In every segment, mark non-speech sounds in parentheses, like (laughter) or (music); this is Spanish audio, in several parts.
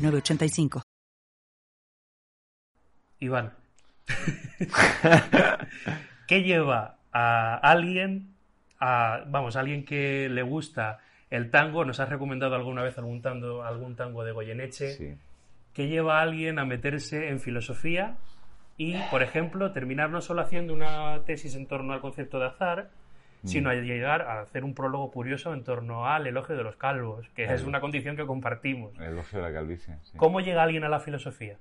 985. Iván, (laughs) ¿qué lleva a alguien, a, vamos, a alguien que le gusta el tango? Nos has recomendado alguna vez algún tango, algún tango de Goyeneche. ¿Qué lleva a alguien a meterse en filosofía y, por ejemplo, terminar no solo haciendo una tesis en torno al concepto de azar, sino a llegar a hacer un prólogo curioso en torno al elogio de los calvos, que es una condición que compartimos. El elogio de la calvicie. ¿Cómo llega alguien a la filosofía?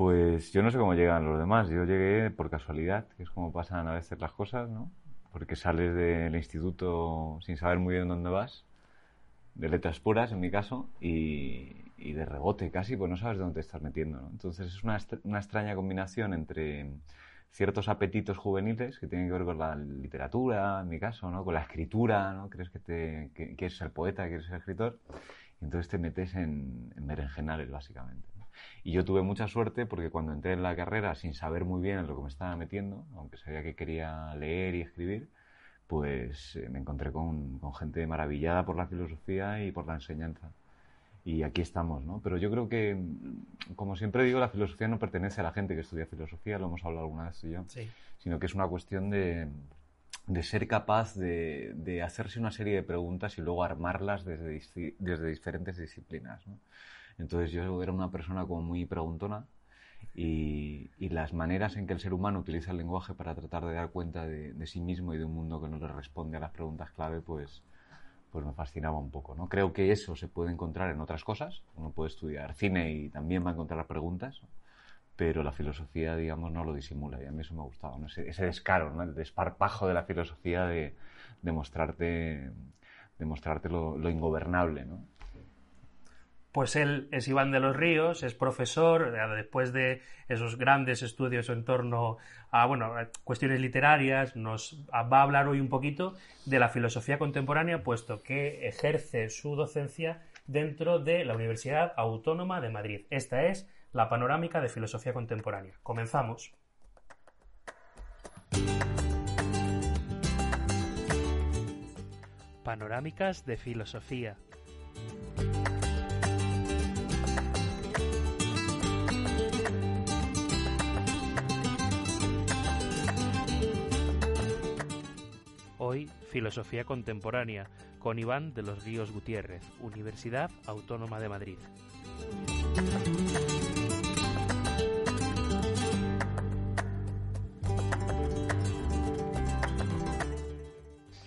Pues yo no sé cómo llegan los demás. Yo llegué por casualidad, que es como pasan a veces las cosas, ¿no? Porque sales del instituto sin saber muy bien dónde vas, de letras puras en mi caso, y, de rebote casi, pues no sabes dónde te estás metiendo, ¿no? Entonces es una, una extraña combinación entre ciertos apetitos juveniles que tienen que ver con la literatura, en mi caso, ¿no? con la escritura, ¿no? crees que, te, quieres ser poeta, quieres ser escritor, y entonces te metes en, en berenjenales, básicamente. Y yo tuve mucha suerte porque cuando entré en la carrera, sin saber muy bien en lo que me estaba metiendo, aunque sabía que quería leer y escribir, pues eh, me encontré con, con gente maravillada por la filosofía y por la enseñanza y aquí estamos, ¿no? Pero yo creo que, como siempre digo, la filosofía no pertenece a la gente que estudia filosofía, lo hemos hablado alguna vez tú y yo, sino que es una cuestión de, de ser capaz de, de, hacerse una serie de preguntas y luego armarlas desde, desde diferentes disciplinas, ¿no? Entonces yo era una persona como muy preguntona y, y, las maneras en que el ser humano utiliza el lenguaje para tratar de dar cuenta de, de sí mismo y de un mundo que no le responde a las preguntas clave, pues pues me fascinaba un poco. ¿no? Creo que eso se puede encontrar en otras cosas. Uno puede estudiar cine y también va a encontrar preguntas, pero la filosofía, digamos, no lo disimula y a mí eso me gustaba. ¿no? Ese, descaro, ¿no? el desparpajo de la filosofía de, de mostrarte lo, lo ingobernable. ¿no? Pues él es Iván de los Ríos, es profesor, eh, después de esos grandes estudios en torno a, bueno, cuestiones literarias, nos va a hablar hoy un poquito de la filosofía contemporánea, puesto que ejerce su docencia dentro de la Universidad Autónoma de Madrid. Esta es la panorámica de filosofía contemporánea. Comenzamos. Panorámicas de filosofía. Hoy, Filosofía Contemporánea, con Iván de los Ríos Gutiérrez, Universidad Autónoma de Madrid.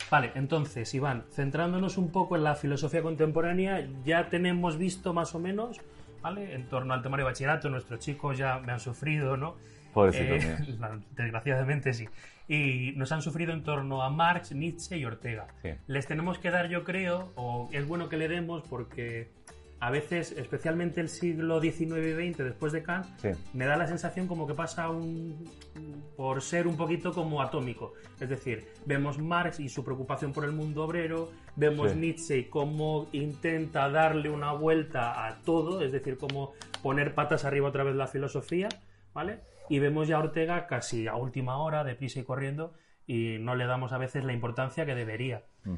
Vale, entonces, Iván, centrándonos un poco en la filosofía contemporánea, ya tenemos visto más o menos, ¿vale? En torno al temario bachillerato, nuestros chicos ya me han sufrido, ¿no? Eh, (laughs) desgraciadamente sí. Y nos han sufrido en torno a Marx, Nietzsche y Ortega. Les tenemos que dar, yo creo, o es bueno que le demos porque a veces, especialmente el siglo XIX y XX, después de Kant, me da la sensación como que pasa un, por ser un poquito como atómico. Es decir, vemos Marx y su preocupación por el mundo obrero, vemos Nietzsche y cómo intenta darle una vuelta a todo, es decir, cómo poner patas arriba otra vez la filosofía, ¿vale? Y vemos ya a Ortega casi a última hora, deprisa y corriendo, y no le damos a veces la importancia que debería. Mm.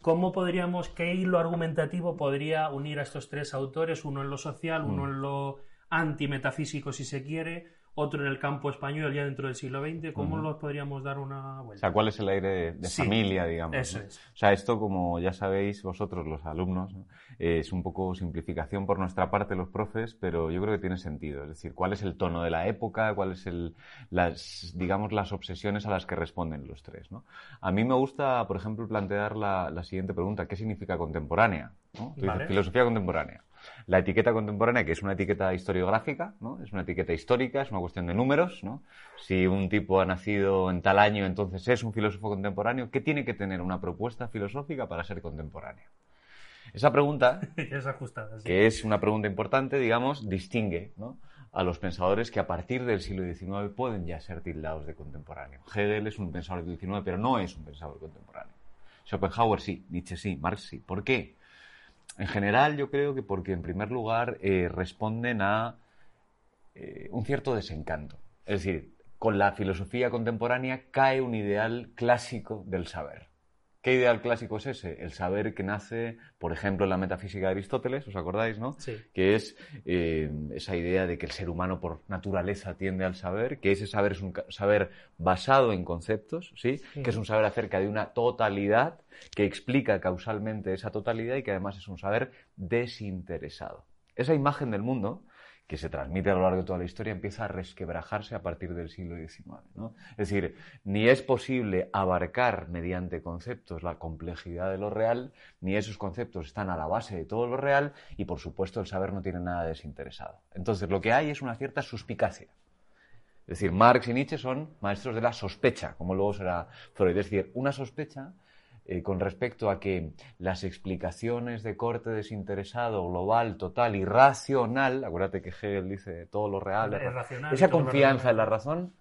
¿Cómo podríamos, qué hilo argumentativo podría unir a estos tres autores, uno en lo social, uno mm. en lo antimetafísico si se quiere, otro en el campo español ya dentro del siglo XX, ¿cómo los podríamos dar una vuelta? O sea, ¿cuál es el aire de, familia, digamos? Eso es. O sea, esto, como ya sabéis vosotros, los alumnos, es un poco simplificación por nuestra parte, los profes, pero yo creo que tiene sentido. Es decir, ¿cuál es el tono de la época? ¿Cuáles son las, digamos, las obsesiones a las que responden los tres? ¿no? A mí me gusta, por ejemplo, plantear la, siguiente pregunta. ¿Qué significa contemporánea? filosofía contemporánea. La etiqueta contemporánea, que es una etiqueta historiográfica, ¿no? Es una etiqueta histórica, es una cuestión de números, ¿no? Si un tipo ha nacido en tal año, entonces es un filósofo contemporáneo. ¿Qué tiene que tener una propuesta filosófica para ser contemporánea? Esa pregunta, (laughs) es ajustada, que es una pregunta importante, digamos, distingue a los pensadores que a partir del siglo XIX pueden ya ser tildados de contemporáneo. Hegel es un pensador del XIX, pero no es un pensador contemporáneo. Schopenhauer sí, Nietzsche sí, Marx sí. ¿Por qué? En general yo creo que porque en primer lugar eh, responden a eh, un cierto desencanto. Es decir, con la filosofía contemporánea cae un ideal clásico del saber. ¿Qué ideal clásico es ese? El saber que nace, por ejemplo, en la metafísica de Aristóteles, ¿os acordáis, no? Sí. Que es eh, esa idea de que el ser humano por naturaleza tiende al saber, que ese saber es un saber basado en conceptos, ¿sí? Que es un saber acerca de una totalidad que explica causalmente esa totalidad y que además es un saber desinteresado. Esa imagen del mundo que se transmite a lo largo de toda la historia empieza a resquebrajarse a partir del siglo XIX. Es decir, ni es posible abarcar mediante conceptos la complejidad de lo real, ni esos conceptos están a la base de todo lo real y, por supuesto, el saber no tiene nada desinteresado. Entonces, lo que hay es una cierta suspicacia. Es decir, Marx y Nietzsche son maestros de la sospecha, como luego será Freud. Es decir, una sospecha eh, con respecto a que las explicaciones de corte desinteresado, global, total y racional, acuérdate que Hegel dice todo lo real, esa confianza en la razón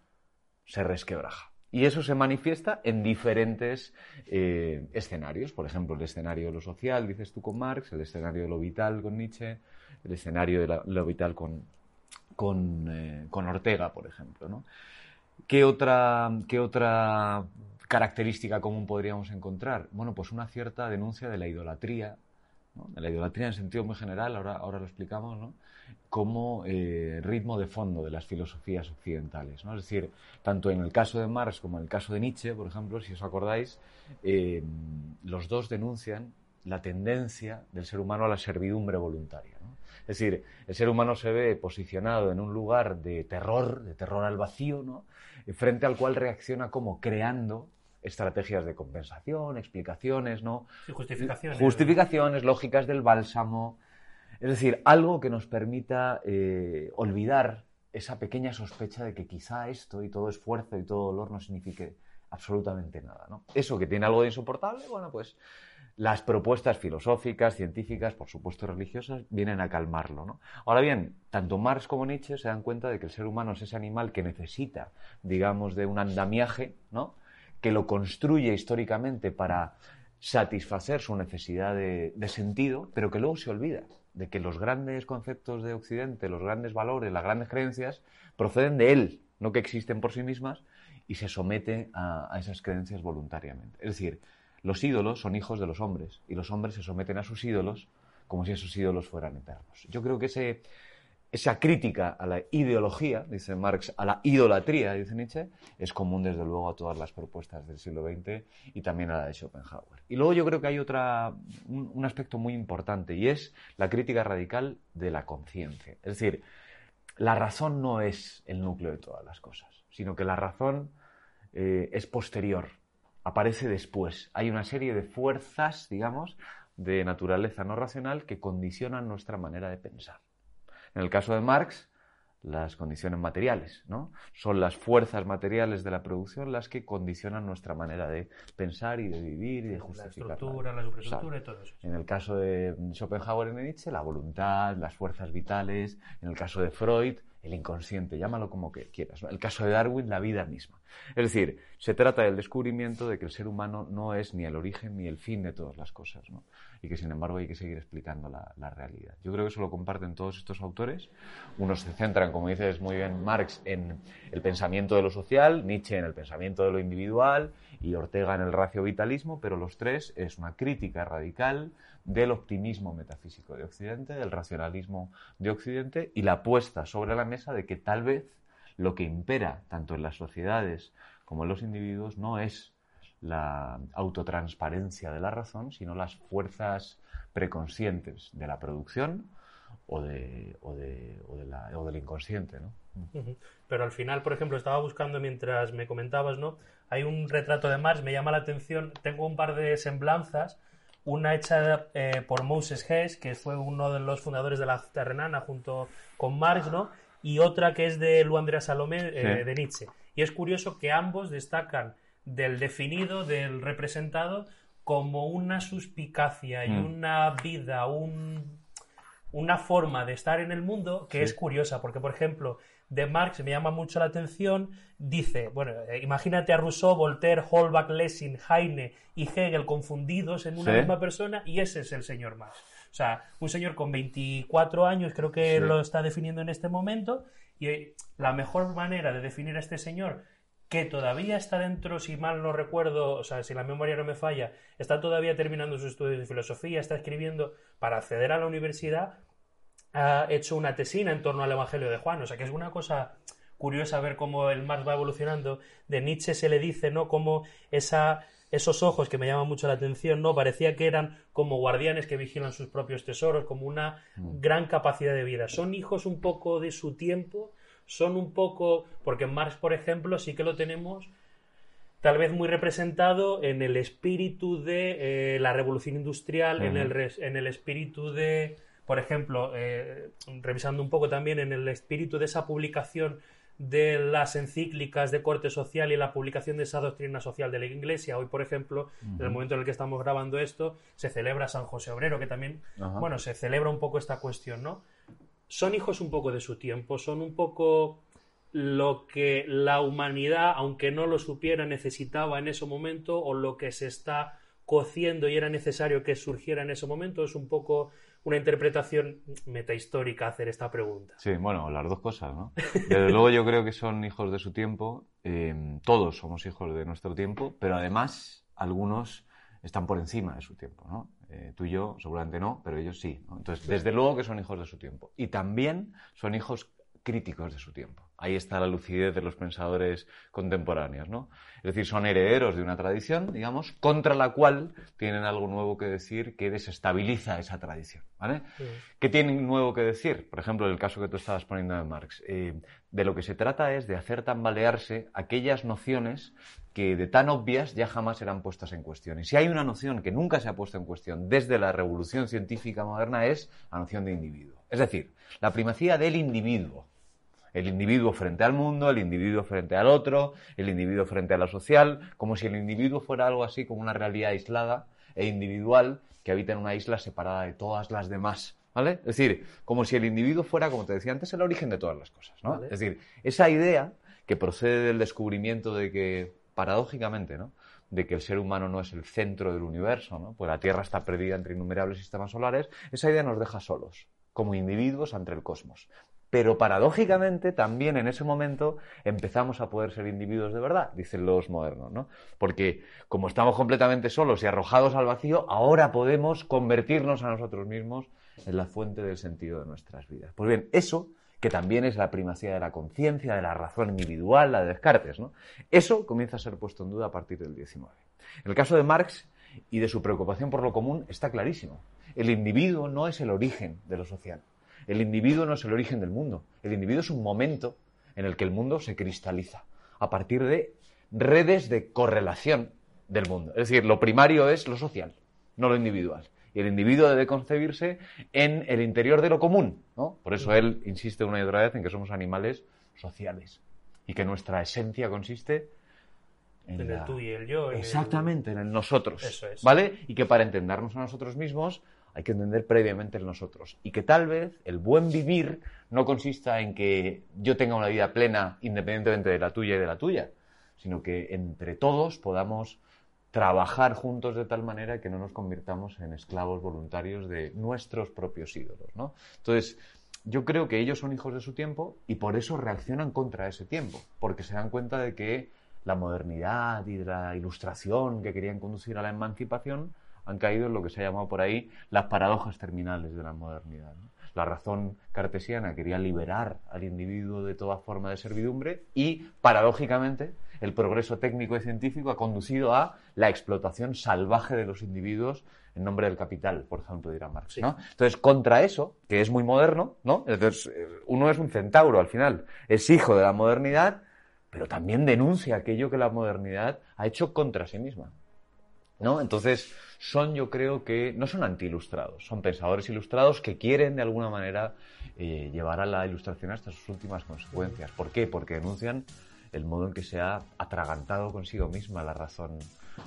se resquebraja. Y eso se manifiesta en diferentes eh, escenarios. Por ejemplo, el escenario de lo social, dices tú con Marx, el escenario de lo vital con Nietzsche, el escenario de lo vital con, con, eh, con Ortega, por ejemplo. ¿no? ¿Qué otra, qué otra característica común podríamos encontrar? Bueno, pues una cierta denuncia de la idolatría, de la idolatría en sentido muy general, ahora, ahora lo explicamos, como eh, ritmo de fondo de las filosofías occidentales. Es decir, tanto en el caso de Marx como en el caso de Nietzsche, por ejemplo, si os acordáis, eh, los dos denuncian la tendencia del ser humano a la servidumbre voluntaria. Es decir, el ser humano se ve posicionado en un lugar de terror, de terror al vacío, ¿no? frente al cual reacciona como creando estrategias de compensación, explicaciones, ¿no? justificaciones. Justificaciones, lógicas del bálsamo. Es decir, algo que nos permita eh, olvidar esa pequeña sospecha de que quizá esto y todo esfuerzo y todo dolor no signifique absolutamente nada. ¿no? Eso que tiene algo de insoportable, bueno, pues las propuestas filosóficas, científicas, por supuesto religiosas, vienen a calmarlo. ¿no? Ahora bien, tanto Marx como Nietzsche se dan cuenta de que el ser humano es ese animal que necesita, digamos, de un andamiaje, ¿no? Que lo construye históricamente para satisfacer su necesidad de, sentido, pero que luego se olvida de que los grandes conceptos de Occidente, los grandes valores, las grandes creencias, proceden de él, no que existen por sí mismas, y se somete a, a esas creencias voluntariamente. Es decir, los ídolos son hijos de los hombres, y los hombres se someten a sus ídolos como si esos ídolos fueran eternos. Yo creo que ese, esa crítica a la ideología, dice Marx, a la idolatría, dice Nietzsche, es común desde luego a todas las propuestas del siglo XX y también a la de Schopenhauer. Y luego yo creo que hay otra, un, aspecto muy importante y es la crítica radical de la conciencia. Es decir, la razón no es el núcleo de todas las cosas, sino que la razón eh, es posterior, aparece después. Hay una serie de fuerzas, digamos, de naturaleza no racional que condicionan nuestra manera de pensar. En el caso de Marx, las condiciones materiales, ¿no? Son las fuerzas materiales de la producción las que condicionan nuestra manera de pensar y de vivir y de justificar. La estructura, la superestructura y todo eso. En el caso de Schopenhauer y Nietzsche, la voluntad, las fuerzas vitales. En el caso de Freud, el inconsciente, llámalo como quieras. El caso de Darwin, la vida misma. Es decir, se trata del descubrimiento de que el ser humano no es ni el origen ni el fin de todas las cosas, y que sin embargo hay que seguir explicando la, realidad. Yo creo que eso lo comparten todos estos autores. Unos se centran, como dices muy bien Marx, en el pensamiento de lo social, Nietzsche en el pensamiento de lo individual y Ortega en el racio-vitalismo, pero los tres es una crítica radical del optimismo metafísico de Occidente, del racionalismo de Occidente y la puesta sobre la mesa de que tal vez lo que impera tanto en las sociedades como en los individuos no es la autotransparencia de la razón, sino las fuerzas preconscientes de la producción o, de, o, de, o, de la, o del inconsciente. ¿no? Pero al final, por ejemplo, estaba buscando mientras me comentabas, ¿no? Hay un retrato de Marx, me llama la atención, tengo un par de semblanzas una hecha eh, por Moses Hess, que fue uno de los fundadores de la Terrenana junto con Marx, ¿no? Y otra que es de Lu Andrea Salomé, eh, de Nietzsche. Y es curioso que ambos destacan del definido, del representado, como una suspicacia y mm. una vida, una forma de estar en el mundo que es curiosa, porque por ejemplo, de Marx me llama mucho la atención, dice, bueno, eh, imagínate a Rousseau, Voltaire, Holbach, Lessing, Heine y Hegel confundidos en una misma persona y ese es el señor Marx. O sea, un señor con 24 años, creo que lo está definiendo en este momento, y eh, la mejor manera de definir a este señor que todavía está dentro, si mal no recuerdo, o sea, si la memoria no me falla, está todavía terminando sus estudios de filosofía, está escribiendo para acceder a la universidad, ha hecho una tesina en torno al Evangelio de Juan, o sea, que es una cosa curiosa ver cómo el Marx va evolucionando. De Nietzsche se le dice, ¿no? Como esa, esos ojos que me llaman mucho la atención, ¿no? Parecía que eran como guardianes que vigilan sus propios tesoros, como una mm. gran capacidad de vida. Son hijos un poco de su tiempo, son un poco, porque Marx, por ejemplo, sí que lo tenemos tal vez muy representado en el espíritu de eh, la revolución industrial, en, el en el espíritu de, por ejemplo, eh, revisando un poco también en el espíritu de esa publicación de las encíclicas de corte social y la publicación de esa doctrina social de la Iglesia. Hoy, por ejemplo, en el momento en el que estamos grabando esto, se celebra San José Obrero, que también, bueno, se celebra un poco esta cuestión, ¿no? son hijos un poco de su tiempo, son un poco lo que la humanidad, aunque no lo supiera, necesitaba en ese momento o lo que se está cociendo y era necesario que surgiera en ese momento. Es un poco una interpretación metahistórica hacer esta pregunta. Sí, bueno, las dos cosas, ¿no? Desde luego yo creo que son hijos de su tiempo, eh, todos somos hijos de nuestro tiempo, pero además algunos están por encima de su tiempo, ¿no? Eh, tú y yo seguramente no, pero ellos sí. Entonces, desde luego que son hijos de su tiempo. Y también son hijos críticos de su tiempo. Ahí está la lucidez de los pensadores contemporáneos, ¿no? Es decir, son herederos de una tradición, digamos, contra la cual tienen algo nuevo que decir que desestabiliza esa tradición, ¿vale? ¿Qué tienen nuevo que decir? Por ejemplo, el caso que tú estabas poniendo de Marx. Eh, de lo que se trata es de hacer tambalearse aquellas nociones que de tan obvias ya jamás eran puestas en cuestión. Y si hay una noción que nunca se ha puesto en cuestión desde la revolución científica moderna es la noción de individuo. Es decir, la primacía del individuo el individuo frente al mundo, el individuo frente al otro, el individuo frente a la social, como si el individuo fuera algo así como una realidad aislada e individual que habita en una isla separada de todas las demás. ¿Vale? Es decir, como si el individuo fuera, como te decía antes, el origen de todas las cosas. ¿no? Es decir, esa idea que procede del descubrimiento de que, paradójicamente, ¿no? de que el ser humano no es el centro del universo, ¿no? pues la Tierra está perdida entre innumerables sistemas solares, esa idea nos deja solos, como individuos ante el cosmos. Pero paradójicamente también en ese momento empezamos a poder ser individuos de verdad, dicen los modernos, ¿no? Porque como estamos completamente solos y arrojados al vacío, ahora podemos convertirnos a nosotros mismos en la fuente del sentido de nuestras vidas. Pues bien, eso que también es la primacía de la conciencia, de la razón individual, la de Descartes, ¿no? Eso comienza a ser puesto en duda a partir del XIX. En el caso de Marx y de su preocupación por lo común está clarísimo. El individuo no es el origen de lo social. El individuo no es el origen del mundo. El individuo es un momento en el que el mundo se cristaliza a partir de redes de correlación del mundo. Es decir, lo primario es lo social, no lo individual. Y el individuo debe concebirse en el interior de lo común. ¿no? Por eso él insiste una y otra vez en que somos animales sociales y que nuestra esencia consiste en, el tú y el yo. Exactamente, en el nosotros. Eso es. ¿Vale? Y que para entendernos a nosotros mismos hay que entender previamente en nosotros. Y que tal vez el buen vivir no consista en que yo tenga una vida plena independientemente de la tuya y de la tuya, sino que entre todos podamos trabajar juntos de tal manera que no nos convirtamos en esclavos voluntarios de nuestros propios ídolos. ¿no? Entonces, yo creo que ellos son hijos de su tiempo y por eso reaccionan contra ese tiempo, porque se dan cuenta de que la modernidad y la ilustración que querían conducir a la emancipación han caído en lo que se ha llamado por ahí las paradojas terminales de la modernidad. La razón cartesiana quería liberar al individuo de toda forma de servidumbre y, paradójicamente, el progreso técnico y científico ha conducido a la explotación salvaje de los individuos en nombre del capital, por ejemplo, dirá Marx. Entonces, contra eso, que es muy moderno, ¿no? Entonces, uno es un centauro al final, es hijo de la modernidad, pero también denuncia aquello que la modernidad ha hecho contra sí misma. ¿No? Entonces, son, yo creo que, no son anti-ilustrados, son pensadores ilustrados que quieren, de alguna manera, eh, llevar a la ilustración hasta sus últimas consecuencias. ¿Por qué? Porque denuncian el modo en que se ha atragantado consigo misma la razón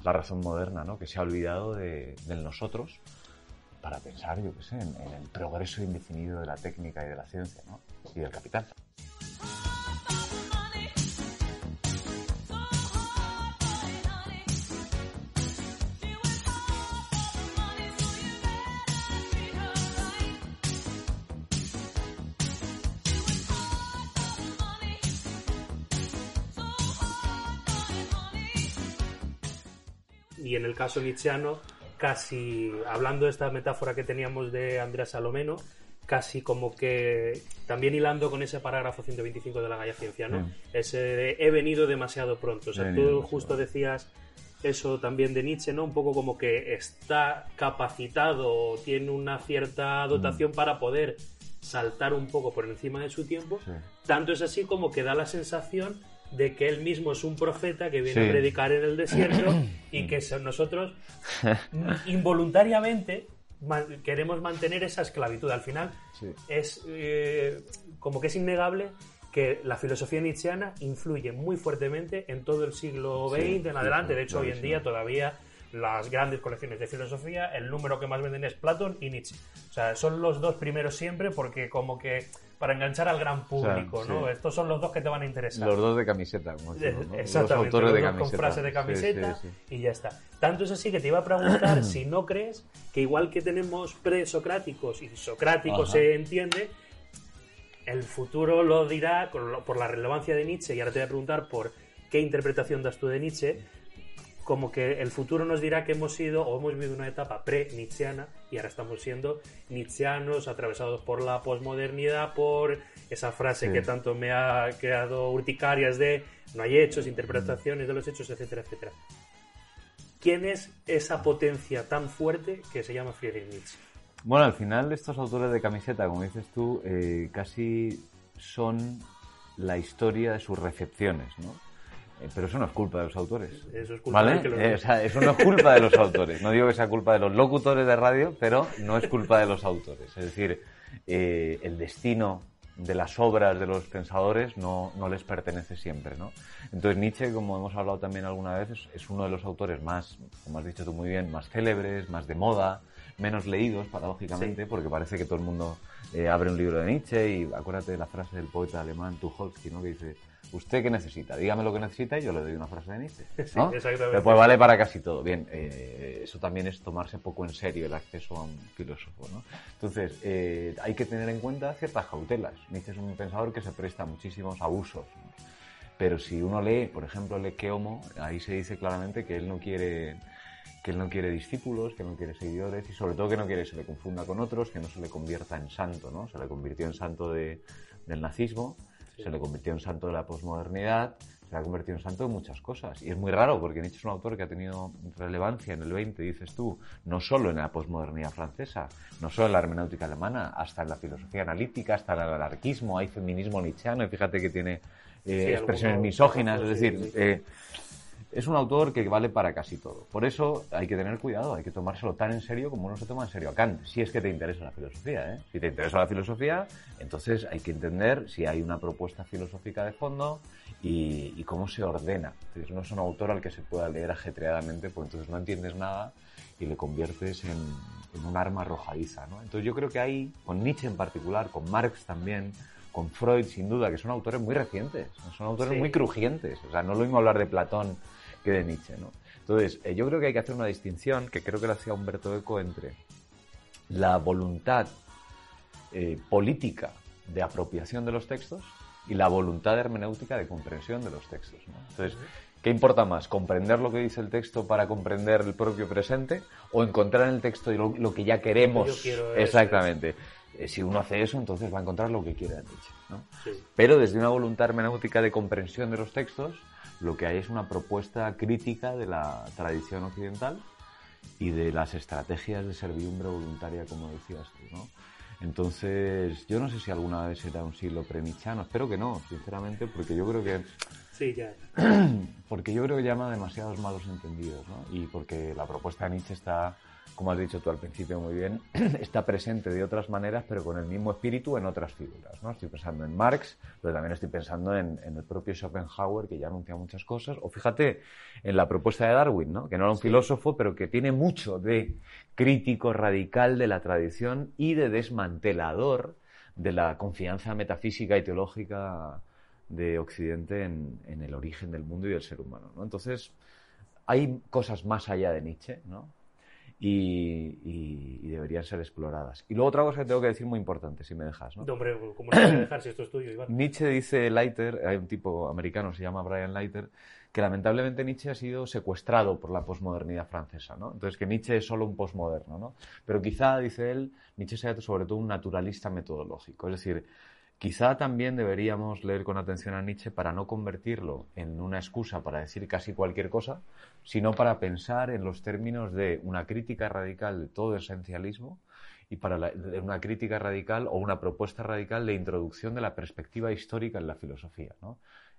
la razón moderna, ¿no? que se ha olvidado de, del nosotros para pensar, yo qué sé, en, en, el progreso indefinido de la técnica y de la ciencia ¿no? y del capital. Y en el caso nietzscheano, casi, hablando de esta metáfora que teníamos de Andrea Salomeno, casi como que también hilando con ese parágrafo 125 de la Gaia Ciencia, ¿no? Ese de, he venido demasiado pronto. O sea, tú justo decías eso también de Nietzsche, ¿no? Un poco como que está capacitado o tiene una cierta dotación para poder saltar un poco por encima de su tiempo. Tanto es así como que da la sensación de que él mismo es un profeta que viene a predicar en el desierto (clears throat) y que nosotros involuntariamente queremos mantener esa esclavitud. Al final es eh, como que es innegable que la filosofía nietzscheana influye muy fuertemente en todo el siglo XX en adelante. De hecho, hoy en día todavía las grandes colecciones de filosofía, el número que más venden es Platón y Nietzsche. O sea, son los dos primeros siempre porque como que para enganchar al gran público, ¿no? Estos son los dos que te van a interesar. Los dos de camiseta, como (laughs) Exactamente, los autores de camiseta. con frase de camiseta y ya está. Tanto es así que te iba a preguntar (clears throat) si no crees que igual que tenemos presocráticos y socráticos se entiende, el futuro lo dirá por la relevancia de Nietzsche y ahora te voy a preguntar por qué interpretación das tú de Nietzsche como que el futuro nos dirá que hemos sido o hemos vivido una etapa pre-nietzscheana y ahora estamos siendo nietzscheanos atravesados por la posmodernidad, por esa frase que tanto me ha creado urticarias de no hay hechos, interpretaciones de los hechos, etcétera, etcétera. ¿Quién es esa potencia tan fuerte que se llama Friedrich Nietzsche? Bueno, al final estos autores de camiseta, como dices tú, eh, casi son la historia de sus recepciones, ¿no? Eh, pero eso no es culpa de los autores. Eso es culpa ¿vale? de eh, o sea, eso no es culpa de los autores. No digo que sea culpa de los locutores de radio, pero no es culpa de los autores. Es decir, eh, el destino de las obras de los pensadores no, no, les pertenece siempre, ¿no? Entonces Nietzsche, como hemos hablado también alguna vez, es, uno de los autores más, como has dicho tú muy bien, más célebres, más de moda, menos leídos, paradójicamente, porque parece que todo el mundo abre un libro de Nietzsche y acuérdate de la frase del poeta alemán Tucholsky, ¿no? Que dice, ¿Usted qué necesita? Dígame lo que necesita y yo le doy una frase de Nietzsche. (laughs) ¿no? Sí, exactamente. Pues vale para casi todo. Bien, eh, eso también es tomarse poco en serio el acceso a un filósofo. ¿no? Entonces, eh, hay que tener en cuenta ciertas cautelas. Nietzsche es un pensador que se presta a muchísimos abusos. Pero si uno lee, por ejemplo, lee Homo, ahí se dice claramente que él no quiere que él no quiere discípulos, que no quiere seguidores y sobre todo que no quiere que se le confunda con otros, que no se le convierta en santo, ¿no? Se le convirtió en santo de, del nazismo se le convirtió en santo de la posmodernidad, se le ha convertido en santo de muchas cosas. Y es muy raro porque Nietzsche es un autor que ha tenido relevancia en el 20, dices tú, no solo en la posmodernidad francesa, no solo en la hermenéutica alemana, hasta en la filosofía analítica, hasta en el anarquismo, hay feminismo nietzscheano y fíjate que tiene eh, expresiones misóginas, es decir, eh, es un autor que vale para casi todo. Por eso hay que tener cuidado, hay que tomárselo tan en serio como uno se toma en serio a Kant, si es que te interesa la filosofía. ¿eh? Si te interesa la filosofía, entonces hay que entender si hay una propuesta filosófica de fondo y, cómo se ordena. Entonces, no es un autor al que se pueda leer ajetreadamente, porque entonces no entiendes nada y le conviertes en, un arma arrojadiza. ¿no? Entonces yo creo que ahí, con Nietzsche en particular, con Marx también, con Freud sin duda, que son autores muy recientes, son autores muy crujientes. O sea, no lo mismo hablar de Platón de Nietzsche. ¿no? Entonces, eh, yo creo que hay que hacer una distinción, que creo que lo hacía Humberto Eco, entre la voluntad eh, política de apropiación de los textos y la voluntad hermenéutica de comprensión de los textos. Entonces, ¿qué importa más? ¿Comprender lo que dice el texto para comprender el propio presente o encontrar en el texto lo, que ya queremos? Exactamente. Eh, si uno hace eso, entonces va a encontrar lo que quiera Nietzsche. Pero desde una voluntad hermenéutica de comprensión de los textos, lo que hay es una propuesta crítica de la tradición occidental y de las estrategias de servidumbre voluntaria, como decías tú, ¿no? Entonces, yo no sé si alguna vez será un siglo premichano, espero que no, sinceramente, porque yo creo que... Sí, ya. (clears throat) Porque yo creo que llama demasiados malos entendidos, ¿no? Y porque la propuesta de Nietzsche está como has dicho tú al principio muy bien, (clears throat) está presente de otras maneras, pero con el mismo espíritu en otras figuras. ¿no? Estoy pensando en Marx, pero también estoy pensando en, el propio Schopenhauer, que ya anuncia muchas cosas, o fíjate en la propuesta de Darwin, ¿no? que no era un filósofo, pero que tiene mucho de crítico radical de la tradición y de desmantelador de la confianza metafísica y teológica de Occidente en, en el origen del mundo y del ser humano. ¿no? Entonces, hay cosas más allá de Nietzsche, ¿no? Y, deberían ser exploradas. Y luego otra cosa que tengo que decir muy importante, si me dejas. ¿no? hombre, ¿cómo no voy a dejar si esto es tuyo, Iván? (clears throat) Nietzsche dice Leiter, hay un tipo americano, se llama Brian Leiter, que lamentablemente Nietzsche ha sido secuestrado por la posmodernidad francesa, ¿no? Entonces que Nietzsche es solo un posmoderno, ¿no? Pero quizá, dice él, Nietzsche sea sobre todo un naturalista metodológico, es decir, Quizá también deberíamos leer con atención a Nietzsche para no convertirlo en una excusa para decir casi cualquier cosa, sino para pensar en los términos de una crítica radical de todo esencialismo y para una crítica radical o una propuesta radical de introducción de la perspectiva histórica en la filosofía.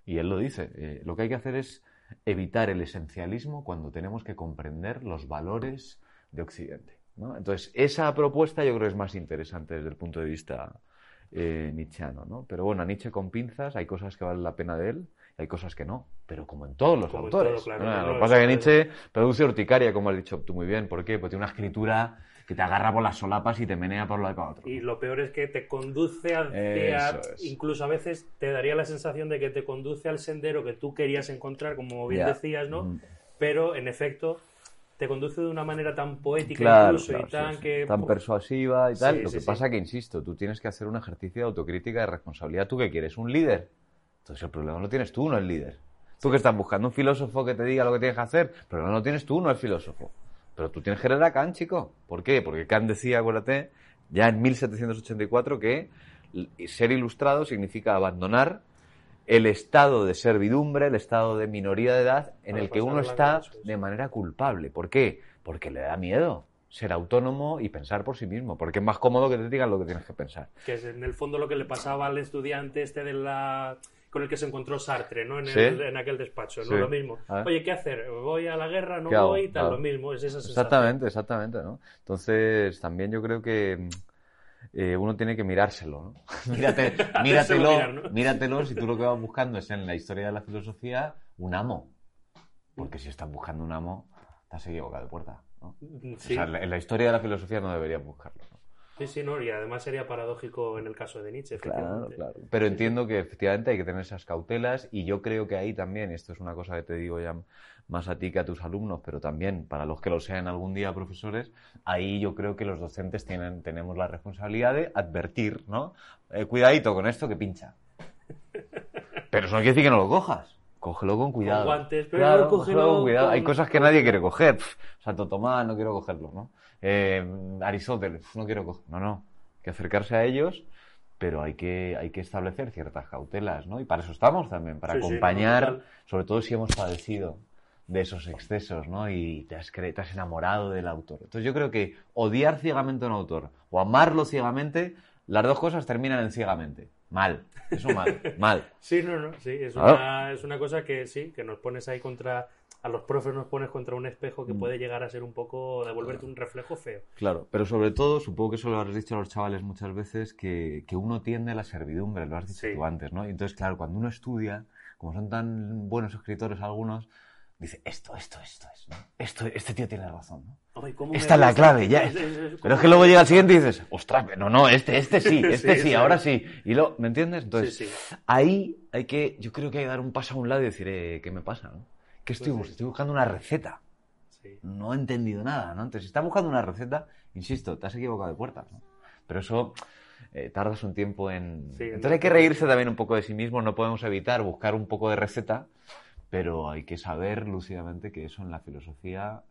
Y él lo dice, eh, lo que hay que hacer es evitar el esencialismo cuando tenemos que comprender los valores de Occidente. Entonces, esa propuesta yo creo que es más interesante desde el punto de vista eh, nietzscheano, ¿no? Pero bueno, a Nietzsche con pinzas, hay cosas que valen la pena de él, y hay cosas que no, pero como en todos los autores. lo que pasa es que Nietzsche produce urticaria, como has dicho tú muy bien, ¿por qué? Porque tiene una escritura que te agarra por las solapas y te menea por y para otro. Y lo peor es que te conduce hacia, incluso a veces te daría la sensación de que te conduce al sendero que tú querías encontrar, como bien decías, ¿no? Mm. Pero en efecto te conduce de una manera tan poética incluso y tan que... Tan persuasiva y tal. Lo que pasa que, insisto, tú tienes que hacer un ejercicio de autocrítica, de responsabilidad. ¿Tú qué quieres? ¿Un líder? Entonces el problema lo tienes tú, no el líder. Tú que estás buscando un filósofo que te diga lo que tienes que hacer, pero no lo tienes tú, no el filósofo. Pero tú tienes que leer a Kant, chico. ¿Por qué? Porque Kant decía, acuérdate, ya en 1784 que ser ilustrado significa abandonar el estado de servidumbre, el estado de minoría de edad en el que uno está de manera culpable. ¿Por qué? Porque le da miedo ser autónomo y pensar por sí mismo, porque es más cómodo que te digan lo que tienes que pensar. Que es en el fondo lo que le pasaba al estudiante este de la con el que se encontró Sartre, ¿no? En, aquel despacho, ¿no? Lo mismo. Oye, ¿qué hacer? ¿Voy a la guerra? ¿No voy? Tal, lo mismo, es esa sensación. Exactamente, exactamente, ¿no? Entonces, también yo creo que eh, uno tiene que mirárselo, ¿no? (laughs) Mírate, (laughs) míratelo, míratelo si tú lo que vas (laughs) buscando es en la historia de la filosofía un amo. Porque si estás buscando un amo, estás equivocado de puerta, ¿no? O sea, en la historia de la filosofía no deberías buscarlo, ¿no? Sí, sí, no, y además sería paradójico en el caso de Nietzsche. Claro, claro. Pero entiendo que efectivamente hay que tener esas cautelas y yo creo que ahí también, esto es una cosa que te digo ya más a ti que a tus alumnos, pero también para los que lo sean algún día profesores, ahí yo creo que los docentes tienen, tenemos la responsabilidad de advertir, ¿no? Eh, cuidadito con esto que pincha. Pero eso no quiere decir que no lo cojas. Cógelo con cuidado. Con guantes, pero cógelo con cuidado. Hay cosas que nadie quiere coger. Santo Tomás, no quiero cogerlo, ¿no? eh, Aristóteles, no quiero No, no, hay que acercarse a ellos, pero hay que, hay que establecer ciertas cautelas, ¿no? Y para eso estamos también, para acompañar, sobre todo si hemos padecido de esos excesos, ¿no? Y te has, te has enamorado del autor. Entonces yo creo que odiar ciegamente a un autor o amarlo ciegamente, las dos cosas terminan en ciegamente. Mal, eso mal, (laughs) mal. Sí, no, no, sí, es, una, es una cosa que sí, que nos pones ahí contra a los profes nos pones contra un espejo que mm. puede llegar a ser un poco, devolverte un reflejo feo. Claro, pero sobre todo, supongo que eso lo has dicho a los chavales muchas veces, que, que uno tiende a la servidumbre, lo has dicho tú antes, ¿no? Y entonces, claro, cuando uno estudia, como son tan buenos escritores algunos, dice, esto, esto, esto es, ¿no? Esto, este tío tiene razón, ¿no? Esta es la clave, ya. Pero es que luego llega el siguiente y dices, ostras, no, no, este, este sí, (laughs) este sí, ahora sí. Y lo, ¿me entiendes? Entonces, ahí hay que, yo creo que hay que dar un paso a un lado y decir, eh, ¿qué me pasa, no? ¿Qué estoy, buscando? estoy buscando una receta. No he entendido nada, ¿no? Entonces, si estás buscando una receta, insisto, te has equivocado de puerta, ¿no? Pero eso eh, tardas un tiempo en... Entonces hay que reírse también un poco de sí mismo, no podemos evitar buscar un poco de receta, pero hay que saber lúcidamente que eso en la filosofía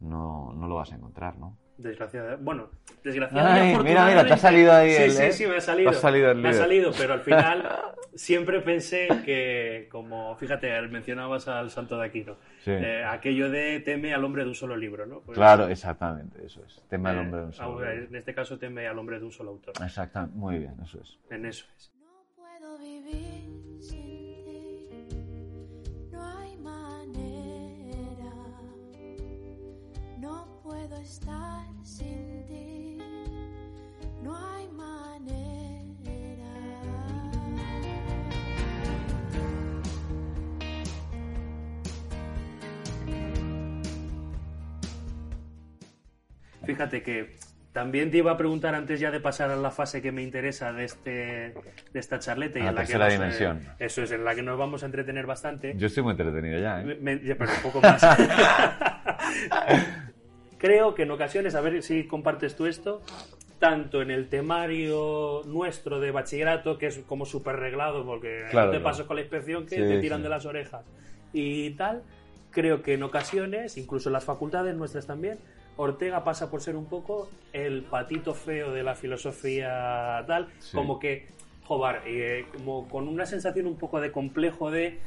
no, no lo vas a encontrar, ¿no? Desgraciadamente. Bueno, desgraciadamente. mira, mira, te ha salido ahí. Sí, sí, ¿eh? sí, me ha salido. me ha salido, pero al final siempre pensé que, como, fíjate, mencionabas al Santo de Aquino, eh, aquello de teme al hombre de un solo libro, ¿no? Pues, claro, exactamente, eso es. Teme al eh, hombre de un solo libro. En este caso, teme al hombre de un solo autor. Exactamente, muy bien, eso es. En eso es. No puedo vivir puedo estar sin ti. No hay manera. Fíjate que también te iba a preguntar antes ya de pasar a la fase que me interesa de este de esta charleta y A en la que nos, eh, dimensión. eso es en la que nos vamos a entretener bastante. Yo estoy muy entretenido ya, ¿eh? Me- pero un poco más. (laughs) Creo que en ocasiones, a ver si compartes tú esto, tanto en el temario nuestro de bachillerato, que es como súper reglado, porque Claro, no te claro. pasas con la inspección que Sí, te tiran sí. de las orejas y tal, creo que en ocasiones, incluso en las facultades nuestras también, Ortega pasa por ser un poco el patito feo de la filosofía tal, Sí. como que, joder, eh, como con una sensación un poco de complejo de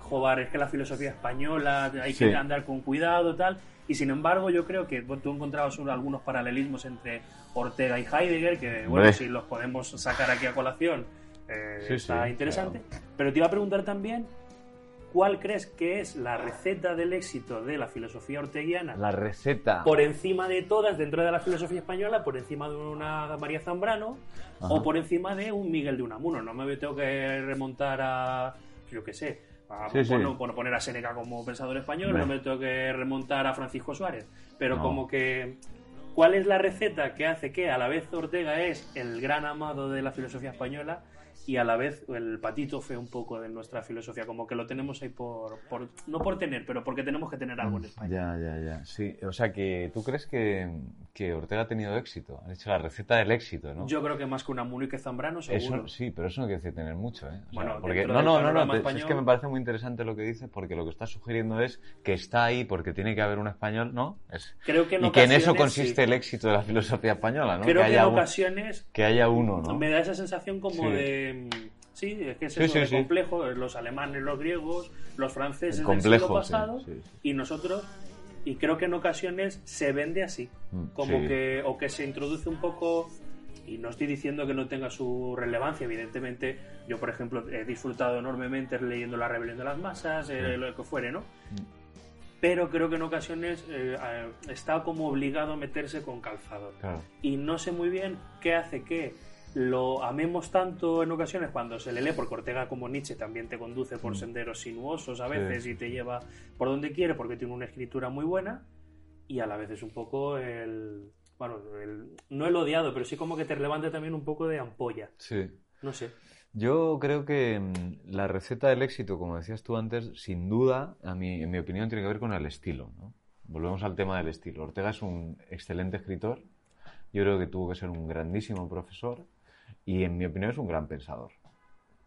joder, es que la filosofía española hay que andar con cuidado, tal. Y sin embargo, yo creo que tú encontrabas un- algunos paralelismos entre Ortega y Heidegger, que bueno, si los podemos sacar aquí a colación, eh, Sí, está sí, interesante. Pero te iba a preguntar también, ¿cuál crees que es la receta del éxito de la filosofía orteguiana? La receta. Por encima de todas, dentro de la filosofía española, por encima de una María Zambrano Ajá. o por encima de un Miguel de Unamuno. No me tengo que remontar a, yo qué sé, a Sí, bueno, poner a Seneca como pensador español, no me tengo que remontar a Francisco Suárez. Pero No. como que, ¿cuál es la receta que hace que a la vez Ortega es el gran amado de la filosofía española y a la vez el patito fue un poco de nuestra filosofía? Como que lo tenemos ahí por, por- no por tener, pero porque tenemos que tener algo en España. Ya, ya, ya. Sí, o sea que tú crees que, que Ortega ha tenido éxito. Ha hecho la receta del éxito, ¿no? Yo creo que más que Unamuno y que Zambrano, seguro. Eso, sí, pero eso no quiere decir tener mucho, ¿eh? O sea, Bueno, porque, no, no, no, no, panorama te- español- es que me parece muy interesante lo que dices porque lo que está sugiriendo es que está ahí porque tiene que haber un español, ¿no? Es- Creo que en y que en eso consiste sí. el éxito de la filosofía española, ¿no? Creo que, en haya un- ocasiones que haya uno, ¿no? me da esa sensación como Sí. de... mm, Sí, es que es Sí, eso sí, de sí. complejo, los alemanes, los griegos, los franceses El del complejo, siglo sí, pasado y nosotros y creo que en ocasiones se vende así, Mm, como que o que se introduce un poco y no estoy diciendo que no tenga su relevancia, evidentemente yo por ejemplo he disfrutado enormemente leyendo La rebelión de las masas, eh, lo que fuere, ¿no? Mm. Pero creo que en ocasiones eh, eh, está como obligado a meterse con calzador Claro. y no sé muy bien qué hace que lo amemos tanto en ocasiones cuando se le lee, porque Ortega como Nietzsche también te conduce por Mm. senderos sinuosos a Sí. veces y te lleva por donde quiere porque tiene una escritura muy buena y a la vez es un poco el... Bueno, el- no el odiado, pero sí como que te levanta también un poco de ampolla. Sí. No sé. Yo creo que mm, la receta del éxito, como decías tú antes, sin duda, a mi, en mi opinión, tiene que ver con el estilo. ¿no? Volvemos al tema del estilo. Ortega es un excelente escritor. Yo creo que tuvo que ser un grandísimo profesor y, en mi opinión, es un gran pensador.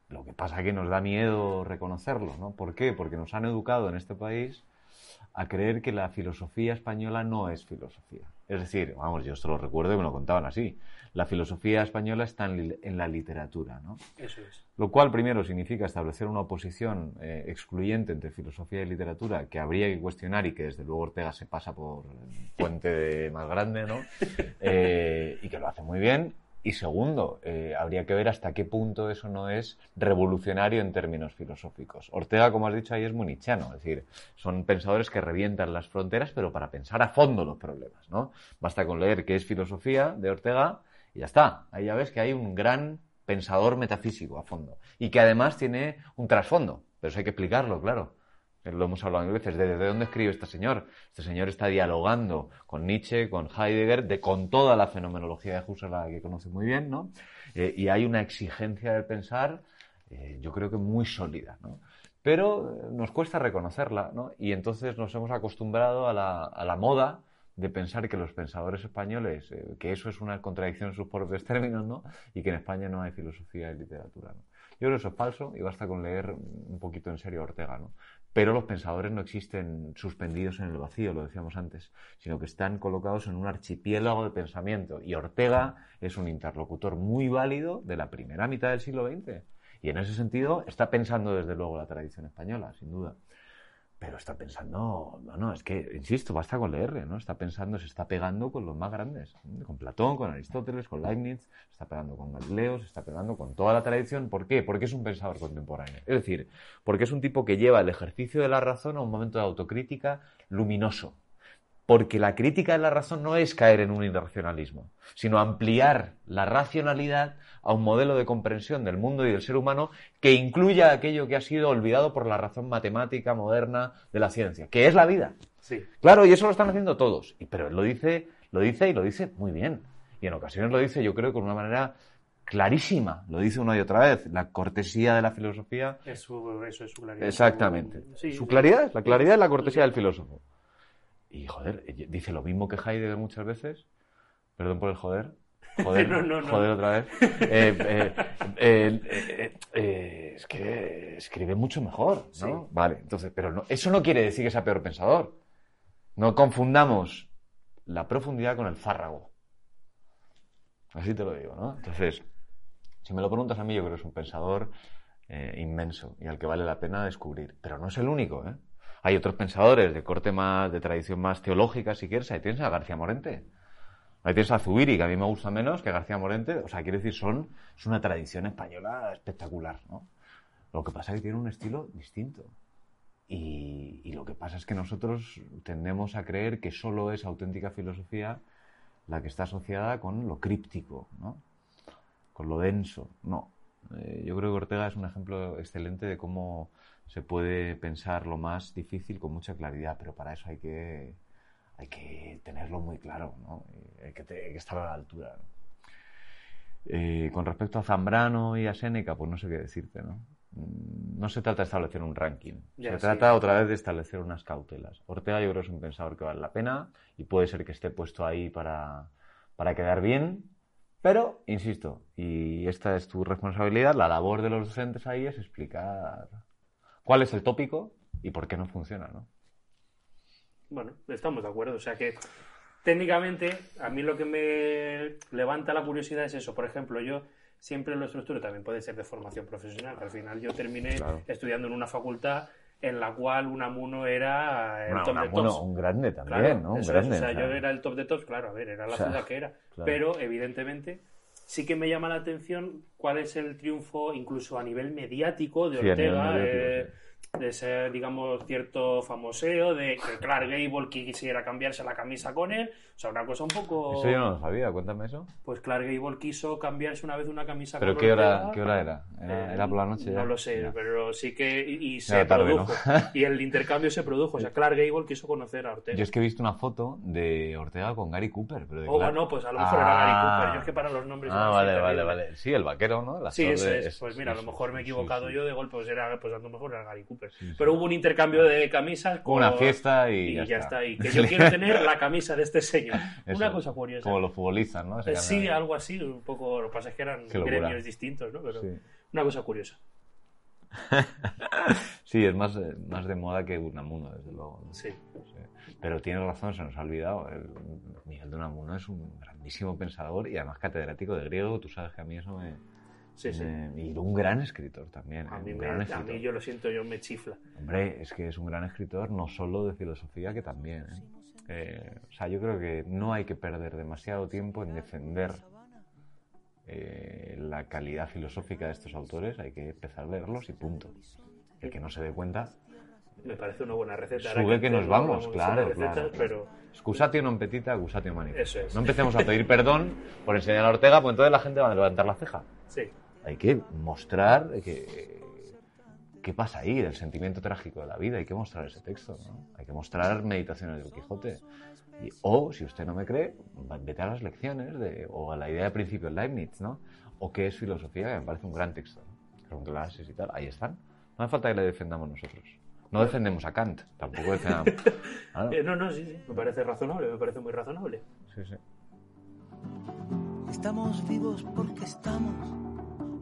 Lo que pasa es que nos da miedo reconocerlo, ¿no? ¿Por qué? Porque nos han educado en este país a creer que la filosofía española no es filosofía. Es decir, vamos, yo esto lo recuerdo y me lo contaban así. La filosofía española está en, en la literatura, ¿no? Eso es. Lo cual primero significa establecer una oposición eh, excluyente entre filosofía y literatura que habría que cuestionar y que desde luego Ortega se pasa por el puente de- más grande, ¿no? (laughs) Eh, y que lo hace muy bien. Y segundo, eh, habría que ver hasta qué punto eso no es revolucionario en términos filosóficos. Ortega, como has dicho ahí, es muy nietzscheano, es decir, son pensadores que revientan las fronteras, pero para pensar a fondo los problemas, ¿no? Basta con leer qué es filosofía de Ortega y ya está. Ahí ya ves que hay un gran pensador metafísico a fondo. Y que además tiene un trasfondo. Pero eso hay que explicarlo, claro. Lo hemos hablado mil veces. ¿De, de dónde escribe este señor? Este señor está dialogando con Nietzsche, con Heidegger, de, con toda la fenomenología de Husserl, que conoce muy bien, ¿no? Eh, y hay una exigencia del pensar, eh, yo creo que muy sólida, ¿no? Pero eh, nos cuesta reconocerla, ¿no? Y entonces nos hemos acostumbrado a la, a la moda de pensar que los pensadores españoles, eh, que eso es una contradicción en sus propios términos, ¿no? Y que en España no hay filosofía y literatura, ¿no? Yo creo que eso es falso y basta con leer un poquito en serio a Ortega, ¿no? Pero los pensadores no existen suspendidos en el vacío, lo decíamos antes, sino que están colocados en un archipiélago de pensamiento. Y Ortega es un interlocutor muy válido de la primera mitad del siglo XX. Y en ese sentido está pensando desde luego la tradición española, sin duda. Pero está pensando, no, no, es que, insisto, basta con leerle, ¿no? Está pensando, se está pegando con los más grandes, con Platón, con Aristóteles, con Leibniz, se está pegando con Galileo, se está pegando con toda la tradición. ¿Por qué? Porque es un pensador contemporáneo. Es decir, porque es un tipo que lleva el ejercicio de la razón a un momento de autocrítica luminoso. Porque la crítica de la razón no es caer en un irracionalismo, sino ampliar la racionalidad a un modelo de comprensión del mundo y del ser humano que incluya aquello que ha sido olvidado por la razón matemática moderna de la ciencia, que es la vida. Sí. Claro, y eso lo están haciendo todos. Y, pero él lo dice, lo dice y lo dice muy bien. Y en ocasiones lo dice, yo creo, con una manera clarísima. Lo dice una y otra vez. La cortesía de la filosofía. Es su- eso es su claridad. Exactamente. Sí, Su claridad la claridad es la cortesía del filósofo. Y joder, ella dice lo mismo que Heidegger muchas veces. Perdón por el joder. (laughs) Joder, No, no, no. joder otra vez. Eh, eh, eh, eh, eh, es que escribe mucho mejor, ¿no? Sí. Vale, entonces, pero no, eso no quiere decir que sea peor pensador. No confundamos la profundidad con el fárrago. Así te lo digo, ¿no? Entonces, si me lo preguntas a mí, yo creo que es un pensador eh, inmenso y al que vale la pena descubrir. Pero no es el único, ¿eh? Hay otros pensadores de corte más, de tradición más teológica, si quieres. Ahí tienes a García Morente. Ahí tienes a Zubiri, que a mí me gusta menos que García Morente. O sea, quiero decir, son, es una tradición española espectacular, ¿no? Lo que pasa es que tiene un estilo distinto. Y, lo que pasa es que nosotros tendemos a creer que solo es auténtica filosofía la que está asociada con lo críptico, ¿no? Con lo denso. No. Eh, yo creo que Ortega es un ejemplo excelente de cómo se puede pensar lo más difícil con mucha claridad, pero para eso hay que, hay que tenerlo muy claro, ¿no? Y Hay que, te- hay que estar a la altura. ¿no? Eh, con respecto a Zambrano y a Séneca, pues no sé qué decirte, ¿no? Mm, No se trata de establecer un ranking. Ya, se sí. trata otra vez de establecer unas cautelas. Ortega yo creo es un pensador que vale la pena y puede ser que esté puesto ahí para, para quedar bien, pero, insisto, y esta es tu responsabilidad, la labor de los docentes ahí es explicar cuál es el tópico y por qué no funciona, ¿no? Bueno, estamos de acuerdo. O sea que técnicamente a mí lo que me levanta la curiosidad es eso. Por ejemplo, yo siempre lo estructuro, también puede ser de formación profesional. Al final yo terminé Claro. estudiando en una facultad en la cual Unamuno era el top de tops. un grande también, Claro, ¿no? Un es, grande. o sea, yo era el top de tops, claro, a ver, era la O sea, ciudad que era. Pero, evidentemente, sí que me llama la atención cuál es el triunfo, incluso a nivel mediático, de Ortega, eh, de ese, digamos, cierto famoseo, de que Clark Gable quisiera cambiarse la camisa con él. O sea, una cosa un poco... Eso yo no lo sabía, cuéntame eso. Pues Clark Gable quiso cambiarse una vez una camisa ¿Pero con qué hora, qué hora era? ¿Era, Eh, era por la noche ya? No lo sé, Ya. pero sí que. Y, y se produjo. Y el intercambio se produjo. O sea, Clark Gable quiso conocer a Ortega. Yo es que he visto una foto de Ortega con Gary Cooper. Pero de O Clark- no, pues a lo mejor era Gary Ah. Cooper. Yo es que para los nombres. Ah, vale, vale, terrible. vale. Sí, el vaquero, ¿no? Sí, ese es. Pues mira, a lo mejor me he sí, equivocado sí. yo de golpe, pues era, pues a lo mejor era Gary Cooper. Sí, sí. Pero hubo un intercambio de camisas con... Una fiesta y, y ya, ya, está. Y (laughs) que yo quiero tener la camisa de este señor. Eso, Una cosa curiosa. Como los futbolistas, ¿no? Eh, Sí, algo así, un poco. Lo que pasa es que eran gremios distintos, ¿no? Pero Sí. una cosa curiosa. (laughs) Sí, es más, eh, más de moda que Unamuno, desde luego. ¿no? Sí. Sí. Pero tienes razón, se nos ha olvidado. El- Miguel de Unamuno es un grandísimo pensador y además catedrático de griego. Tú sabes que a mí eso me... Sí, sí. me- Y un gran escritor también. A ¿eh? mí, un me- gran a escritor. mí yo lo siento, yo me chifla. Hombre, es que es un gran escritor, no solo de filosofía, que también. ¿eh? Eh, o sea, yo creo que no hay que perder demasiado tiempo en defender eh, la calidad filosófica de estos autores, hay que empezar a leerlos y punto. El que no se dé cuenta, Me parece una buena receta. Sube Ahora que nos no vamos, claro, recetas, claro, pero excusatio non petita, accusatio manifesta. Eso es. No empecemos a pedir perdón por enseñar a Ortega, pues entonces la gente va a levantar la ceja. sí. Hay que mostrar que, qué pasa ahí, el sentimiento trágico de la vida. Hay que mostrar ese texto, ¿no? Hay que mostrar meditaciones del Quijote. Y- o, si usted no me cree, va- vete a las lecciones de, o a la idea de principio de Leibniz, ¿no? O qué es filosofía, que me parece un gran texto. ¿no? Con clases y tal, ahí están. No hace falta que le defendamos nosotros. No defendemos a Kant, tampoco defendamos. (laughs) Eh, no, no, sí, sí. Me parece razonable, me parece muy razonable. sí, sí. Estamos vivos porque estamos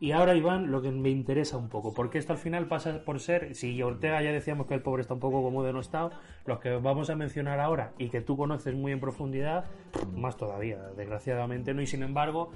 Y ahora, Iván, lo que me interesa un poco, porque esto al final pasa por ser, si Ortega ya decíamos que el pobre está un poco como denostado, los que vamos a mencionar ahora y que tú conoces muy en profundidad, más todavía, desgraciadamente no, y sin embargo,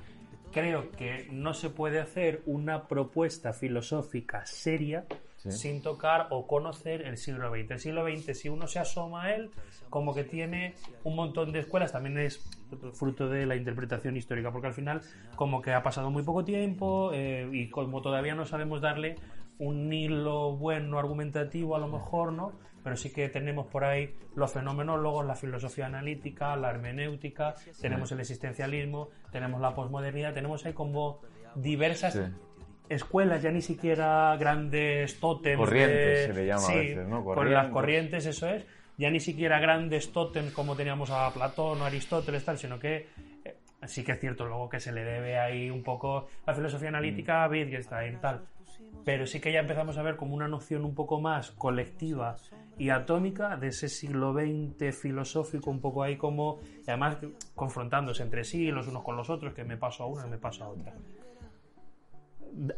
creo que no se puede hacer una propuesta filosófica seria Sí. sin tocar o conocer el siglo XX. El siglo XX, si uno se asoma a él, como que tiene un montón de escuelas, también es fruto de la interpretación histórica, porque al final como que ha pasado muy poco tiempo eh, y como todavía no sabemos darle un hilo bueno argumentativo a lo mejor, ¿no? Pero sí que tenemos por ahí los fenomenólogos, la filosofía analítica, la hermenéutica, tenemos el existencialismo, tenemos la posmodernidad, tenemos ahí como diversas Sí. Escuelas, ya ni siquiera grandes tótems. Corrientes de- se le llama a Sí, veces, ¿no? Con Corrientes. las corrientes, eso es. Ya ni siquiera grandes tótems como teníamos a Platón o Aristóteles, tal, sino que eh, sí que es cierto luego que se le debe ahí un poco la filosofía analítica a Wittgenstein, tal. Pero sí que ya empezamos a ver como una noción un poco más colectiva y atómica de ese siglo XX filosófico, un poco ahí como, y además confrontándose entre sí, los unos con los otros, que me paso a una, me paso a otra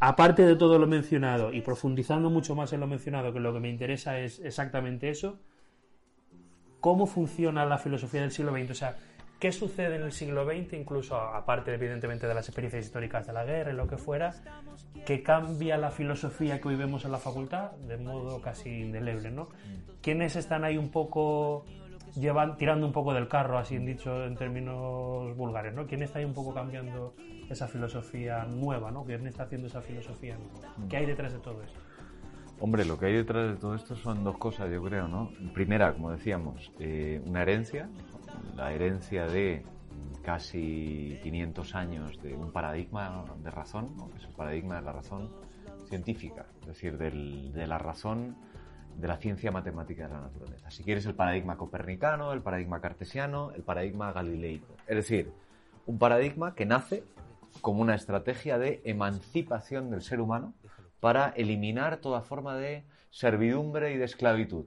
aparte de todo lo mencionado y profundizando mucho más en lo mencionado, que lo que me interesa es exactamente eso, ¿cómo funciona la filosofía del siglo XX? O sea, ¿qué sucede en el siglo XX, incluso aparte evidentemente de las experiencias históricas de la guerra y lo que fuera, que cambia la filosofía que hoy vemos en la facultad de modo casi indeleble, ¿no? ¿Quiénes están ahí un poco llevan, tirando un poco del carro, así en dicho en términos vulgares, ¿no? ¿Quién está ahí un poco cambiando esa filosofía nueva, ¿no? ¿Quién está haciendo esa filosofía nueva? ¿Qué hay detrás de todo esto? Hombre, lo que hay detrás de todo esto son dos cosas, yo creo, ¿no? Primera, como decíamos, eh, una herencia, la herencia de casi 500 años de un paradigma de razón, ¿no? que es el paradigma de la razón científica, es decir, del- de la razón de la ciencia matemática de la naturaleza. Si quieres el paradigma copernicano, el paradigma cartesiano, el paradigma galileico. Es decir, un paradigma que nace como una estrategia de emancipación del ser humano para eliminar toda forma de servidumbre y de esclavitud,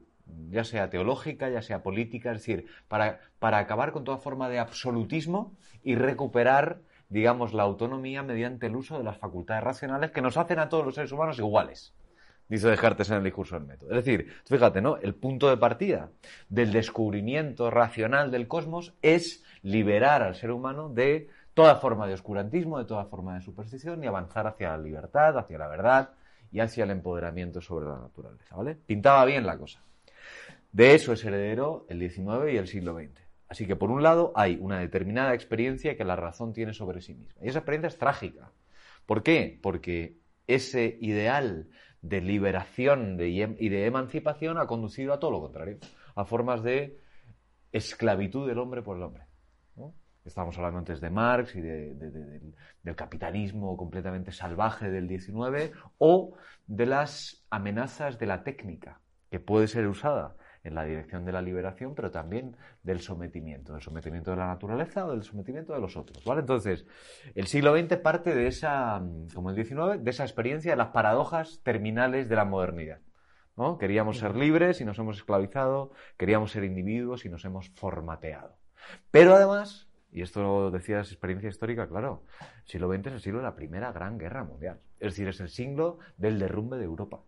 ya sea teológica, ya sea política, es decir, para, para acabar con toda forma de absolutismo y recuperar, digamos, la autonomía mediante el uso de las facultades racionales que nos hacen a todos los seres humanos iguales. Dice Descartes en el discurso del método. Es decir, fíjate, ¿no? El punto de partida del descubrimiento racional del cosmos es liberar al ser humano de toda forma de oscurantismo, de toda forma de superstición y avanzar hacia la libertad, hacia la verdad y hacia el empoderamiento sobre la naturaleza, ¿vale? Pintaba bien la cosa. De eso es heredero el XIX y el siglo XX. Así que, por un lado, hay una determinada experiencia que la razón tiene sobre sí misma. Y esa experiencia es trágica. ¿Por qué? Porque ese ideal de liberación de- y de emancipación ha conducido a todo lo contrario, a formas de esclavitud del hombre por el hombre. ¿no? Estábamos hablando antes de Marx y de- de- de- del, capitalismo completamente salvaje del XIX o de las amenazas de la técnica, que puede ser usada en la dirección de la liberación, pero también del sometimiento, del sometimiento de la naturaleza o del sometimiento de los otros. ¿vale? Entonces, el siglo XX parte de esa, como el XIX, de esa experiencia de las paradojas terminales de la modernidad. ¿no? Queríamos ser libres y nos hemos esclavizado, queríamos ser individuos y nos hemos formateado. Pero además, y esto lo decías experiencia histórica, claro, el siglo XX es el siglo de la primera gran guerra mundial. Es decir, es el siglo del derrumbe de Europa,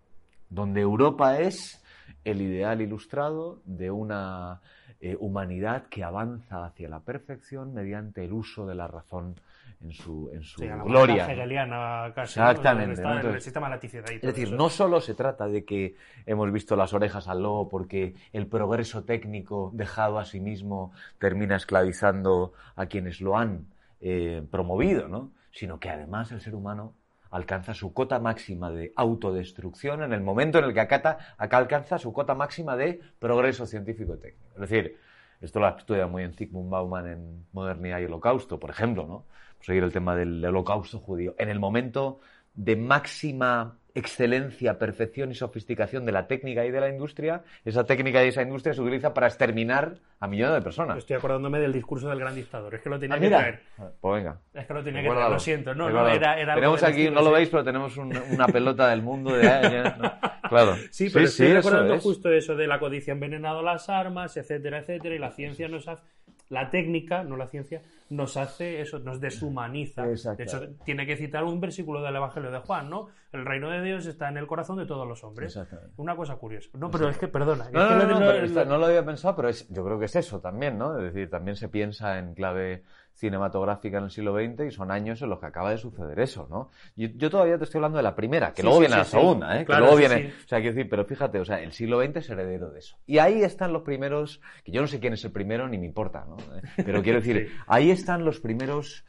donde Europa es el ideal ilustrado de una eh, humanidad que avanza hacia la perfección mediante el uso de la razón en su, en su Sí, la gloria. hegeliana casi. Exactamente, ¿no? Entonces- sistema la Es decir, eso. no solo se trata de que hemos visto las orejas al lobo porque el progreso técnico dejado a sí mismo termina esclavizando a quienes lo han eh, promovido, ¿no? sino que además el ser humano alcanza su cota máxima de autodestrucción en el momento en el que acata, acá alcanza su cota máxima de progreso científico y técnico. Es decir, esto lo estudia muy en Zygmunt Bauman en Modernidad y Holocausto, por ejemplo, ¿no? Seguir el tema del holocausto judío. En el momento de máxima excelencia, perfección y sofisticación de la técnica y de la industria, esa técnica y esa industria se utiliza para exterminar a millones de personas. Estoy acordándome del discurso del gran dictador. Es que lo tenía Ah, que traer. Pues venga. Es que lo tenía que traer. Lo siento. No, no, era, era tenemos aquí, estilo, no lo veis, pero tenemos un- una pelota del mundo de. ¿no? Claro. (laughs) Sí, pero estoy recordando es. justo eso de la codicia envenenado las armas, etcétera, etcétera, y la ciencia nos hace, la técnica, no la ciencia, nos hace eso, nos deshumaniza. De Exacto. hecho, tiene que citar un versículo del Evangelio de Juan, ¿no? El reino de Dios está en el corazón de todos los hombres. Exactamente. Una cosa curiosa. No, pero es que, perdona. es No, que no, lo- no lo había pensado, pero es, yo creo que es eso también, ¿no? Es decir, también se piensa en clave cinematográfica en el siglo XX y son años en los que acaba de suceder eso, ¿no? Yo, yo todavía te estoy hablando de la primera, que luego viene la segunda, ¿eh? Claro, que luego viene, o sea, quiero decir, pero fíjate, o sea, el siglo XX es heredero de eso. Y ahí están los primeros, que yo no sé quién es el primero ni me importa, ¿no? Eh, Pero quiero decir, (laughs) ahí están los primeros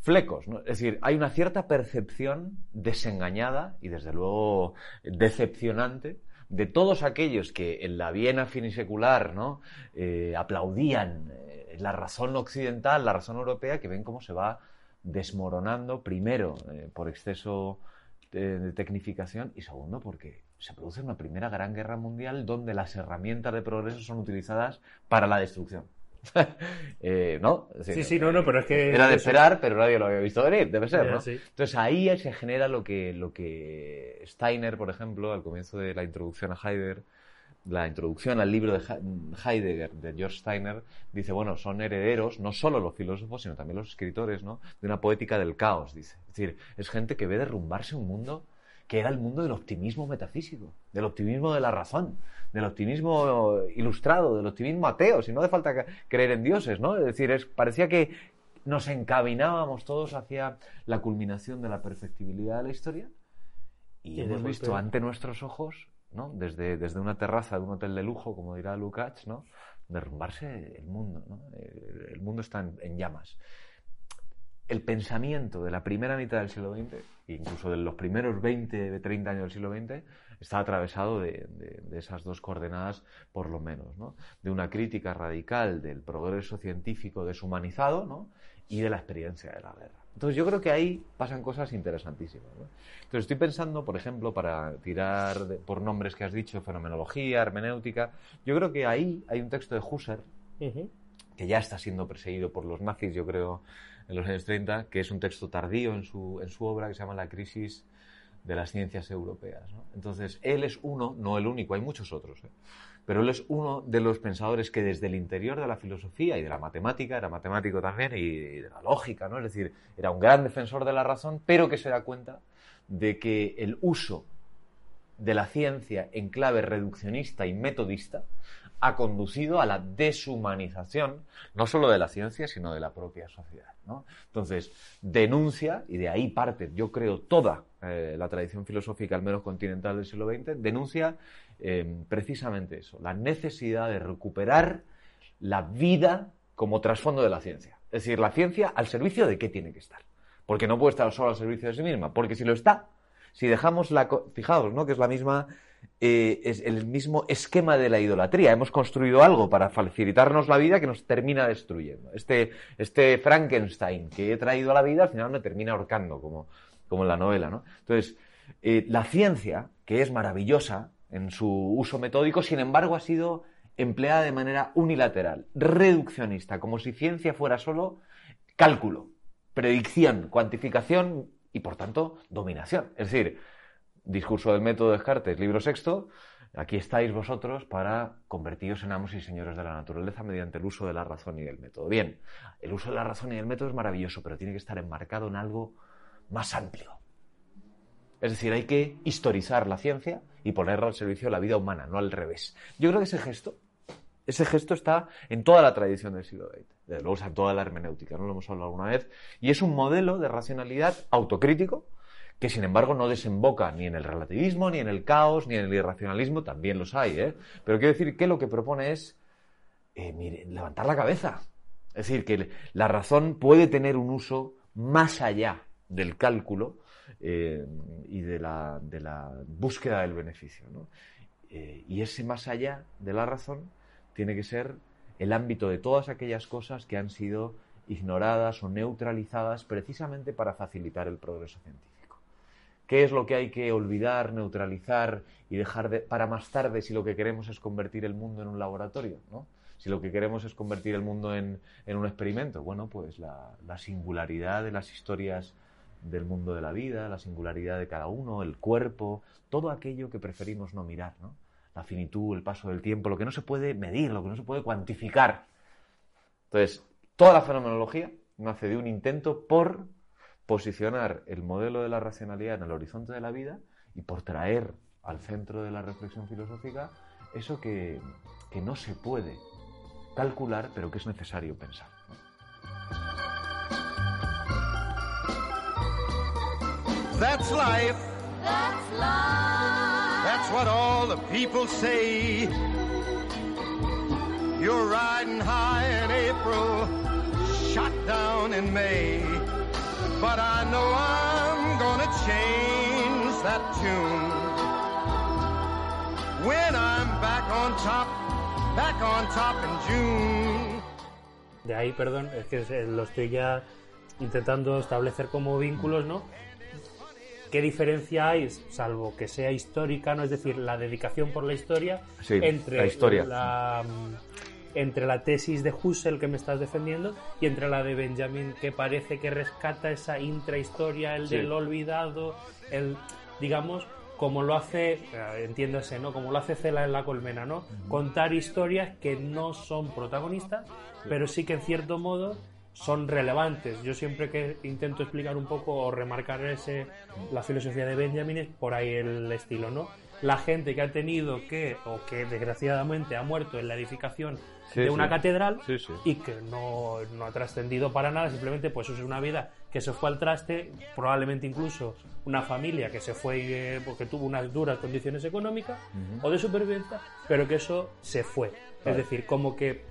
flecos, ¿no? Es decir, hay una cierta percepción desengañada y desde luego decepcionante de todos aquellos que en la Viena finisecular ¿no? Eh, aplaudían eh, la razón occidental, la razón europea, que ven cómo se va desmoronando, primero eh, por exceso de, de tecnificación y segundo porque se produce una primera gran guerra mundial donde las herramientas de progreso son utilizadas para la destrucción. (laughs) Eh, ¿No? Sí, sí, no, no, pero es que... era de esperar, pero nadie lo había visto venir, debe ser, ¿no? sí. Entonces ahí se genera lo que, lo que Steiner, por ejemplo, al comienzo de la introducción a Heidegger, la introducción al libro de He- Heidegger, de George Steiner, dice, bueno, son herederos, no solo los filósofos, sino también los escritores, ¿no? De una poética del caos, dice. Es decir, es gente que ve derrumbarse un mundo que era el mundo del optimismo metafísico, del optimismo de la razón, del optimismo ilustrado, del optimismo ateo, si no hace falta creer en dioses, ¿no? Es decir, es, parecía que nos encaminábamos todos hacia la culminación de la perfectibilidad de la historia y, hemos visto ante nuestros ojos, ¿no? Desde, desde una terraza de un hotel de lujo, como dirá Lukács, ¿no? Derrumbarse el mundo, ¿no? El, mundo está en, llamas. El pensamiento de la primera mitad del siglo XX, incluso de los primeros 20, 30 años del siglo XX, está atravesado de, esas dos coordenadas, por lo menos, ¿no? De una crítica radical del progreso científico deshumanizado, ¿no? Y de la experiencia de la guerra. Entonces yo creo que ahí pasan cosas interesantísimas. ¿no? Entonces estoy pensando, por ejemplo, para tirar de- por nombres que has dicho, fenomenología, hermenéutica, yo creo que ahí hay un texto de Husserl Ujú. que ya está siendo perseguido por los nazis, yo creo, en los años 30, que es un texto tardío en su, en su obra que se llama La crisis de las ciencias europeas. ¿no? Entonces, él es uno, no el único, hay muchos otros, ¿eh? Pero él es uno de los pensadores que desde el interior de la filosofía y de la matemática, era matemático también, y de la lógica, ¿no? es decir, era un gran defensor de la razón, pero que se da cuenta de que el uso de la ciencia en clave reduccionista y metodista ha conducido a la deshumanización, no solo de la ciencia, sino de la propia sociedad. ¿no? Entonces, denuncia, y de ahí parte, yo creo, toda eh, la tradición filosófica, al menos continental del siglo XX, denuncia eh, precisamente eso, la necesidad de recuperar la vida como trasfondo de la ciencia. Es decir, la ciencia al servicio de qué tiene que estar. Porque no puede estar solo al servicio de sí misma, porque si lo está, si dejamos la... Fijaos, ¿no? Que es la misma... eh, es el mismo esquema de la idolatría. Hemos construido algo para facilitarnos la vida que nos termina destruyendo. Este, este Frankenstein que he traído a la vida al final me termina ahorcando, como, como en la novela, ¿no? Entonces, eh, la ciencia, que es maravillosa en su uso metódico, sin embargo, ha sido empleada de manera unilateral, reduccionista, como si ciencia fuera solo cálculo, predicción, cuantificación y, por tanto, dominación. Es decir, discurso del método de Descartes, libro sexto, aquí estáis vosotros para convertiros en amos y señores de la naturaleza mediante el uso de la razón y del método. Bien, el uso de la razón y del método es maravilloso, pero tiene que estar enmarcado en algo más amplio. Es decir, hay que historizar la ciencia y ponerla al servicio de la vida humana, no al revés. Yo creo que ese gesto, ese gesto está en toda la tradición del siglo XX. Desde luego está en toda la hermenéutica, no lo hemos hablado alguna vez. Y es un modelo de racionalidad autocrítico que, sin embargo, no desemboca ni en el relativismo, ni en el caos, ni en el irracionalismo. También los hay, ¿eh? Pero quiero decir que lo que propone es, eh, levantar la cabeza. Es decir, que la razón puede tener un uso más allá del cálculo eh, y de la, búsqueda del beneficio. Eh, y ese más allá de la razón tiene que ser el ámbito de todas aquellas cosas que han sido ignoradas o neutralizadas precisamente para facilitar el progreso científico. ¿Qué es lo que hay que olvidar, neutralizar y dejar de, para más tarde si lo que queremos es convertir el mundo en un laboratorio? ¿no? Si lo que queremos es convertir el mundo en, en un experimento, bueno, pues la, la singularidad de las historias del mundo de la vida, la singularidad de cada uno, el cuerpo, todo aquello que preferimos no mirar, ¿no? La finitud, el paso del tiempo, lo que no se puede medir, lo que no se puede cuantificar. Entonces, toda la fenomenología nace de un intento por posicionar el modelo de la racionalidad en el horizonte de la vida y por traer al centro de la reflexión filosófica eso que, que no se puede calcular, pero que es necesario pensar. That's life. That's life. That's what all the people say. You're riding high in April, shot down in May. But I know I'm gonna change that tune. When I'm back on top, back on top in June. De ahí, perdón, es que lo estoy ya intentando establecer como vínculos, ¿no? ¿Qué diferencia hay, salvo que sea histórica, no es decir, la dedicación por la historia, Sí, entre la historia. la, entre la tesis de Husserl que me estás defendiendo y entre la de Benjamin que parece que rescata esa intrahistoria, el Sí. del olvidado, el digamos como lo hace, eh, entiéndase, ¿no? Como lo hace Cela en la colmena, ¿no? Contar historias que no son protagonistas, pero sí que en cierto modo son relevantes. Yo siempre que intento explicar un poco o remarcar ese, la filosofía de Benjamin es por ahí el estilo, ¿no? La gente que ha tenido que, o que desgraciadamente ha muerto en la edificación Sí, de una catedral Sí, sí. y que no, no ha trascendido para nada, simplemente pues eso es una vida que se fue al traste, probablemente incluso una familia que se fue eh, porque tuvo unas duras condiciones económicas o de supervivencia, pero que eso se fue. Es decir, como que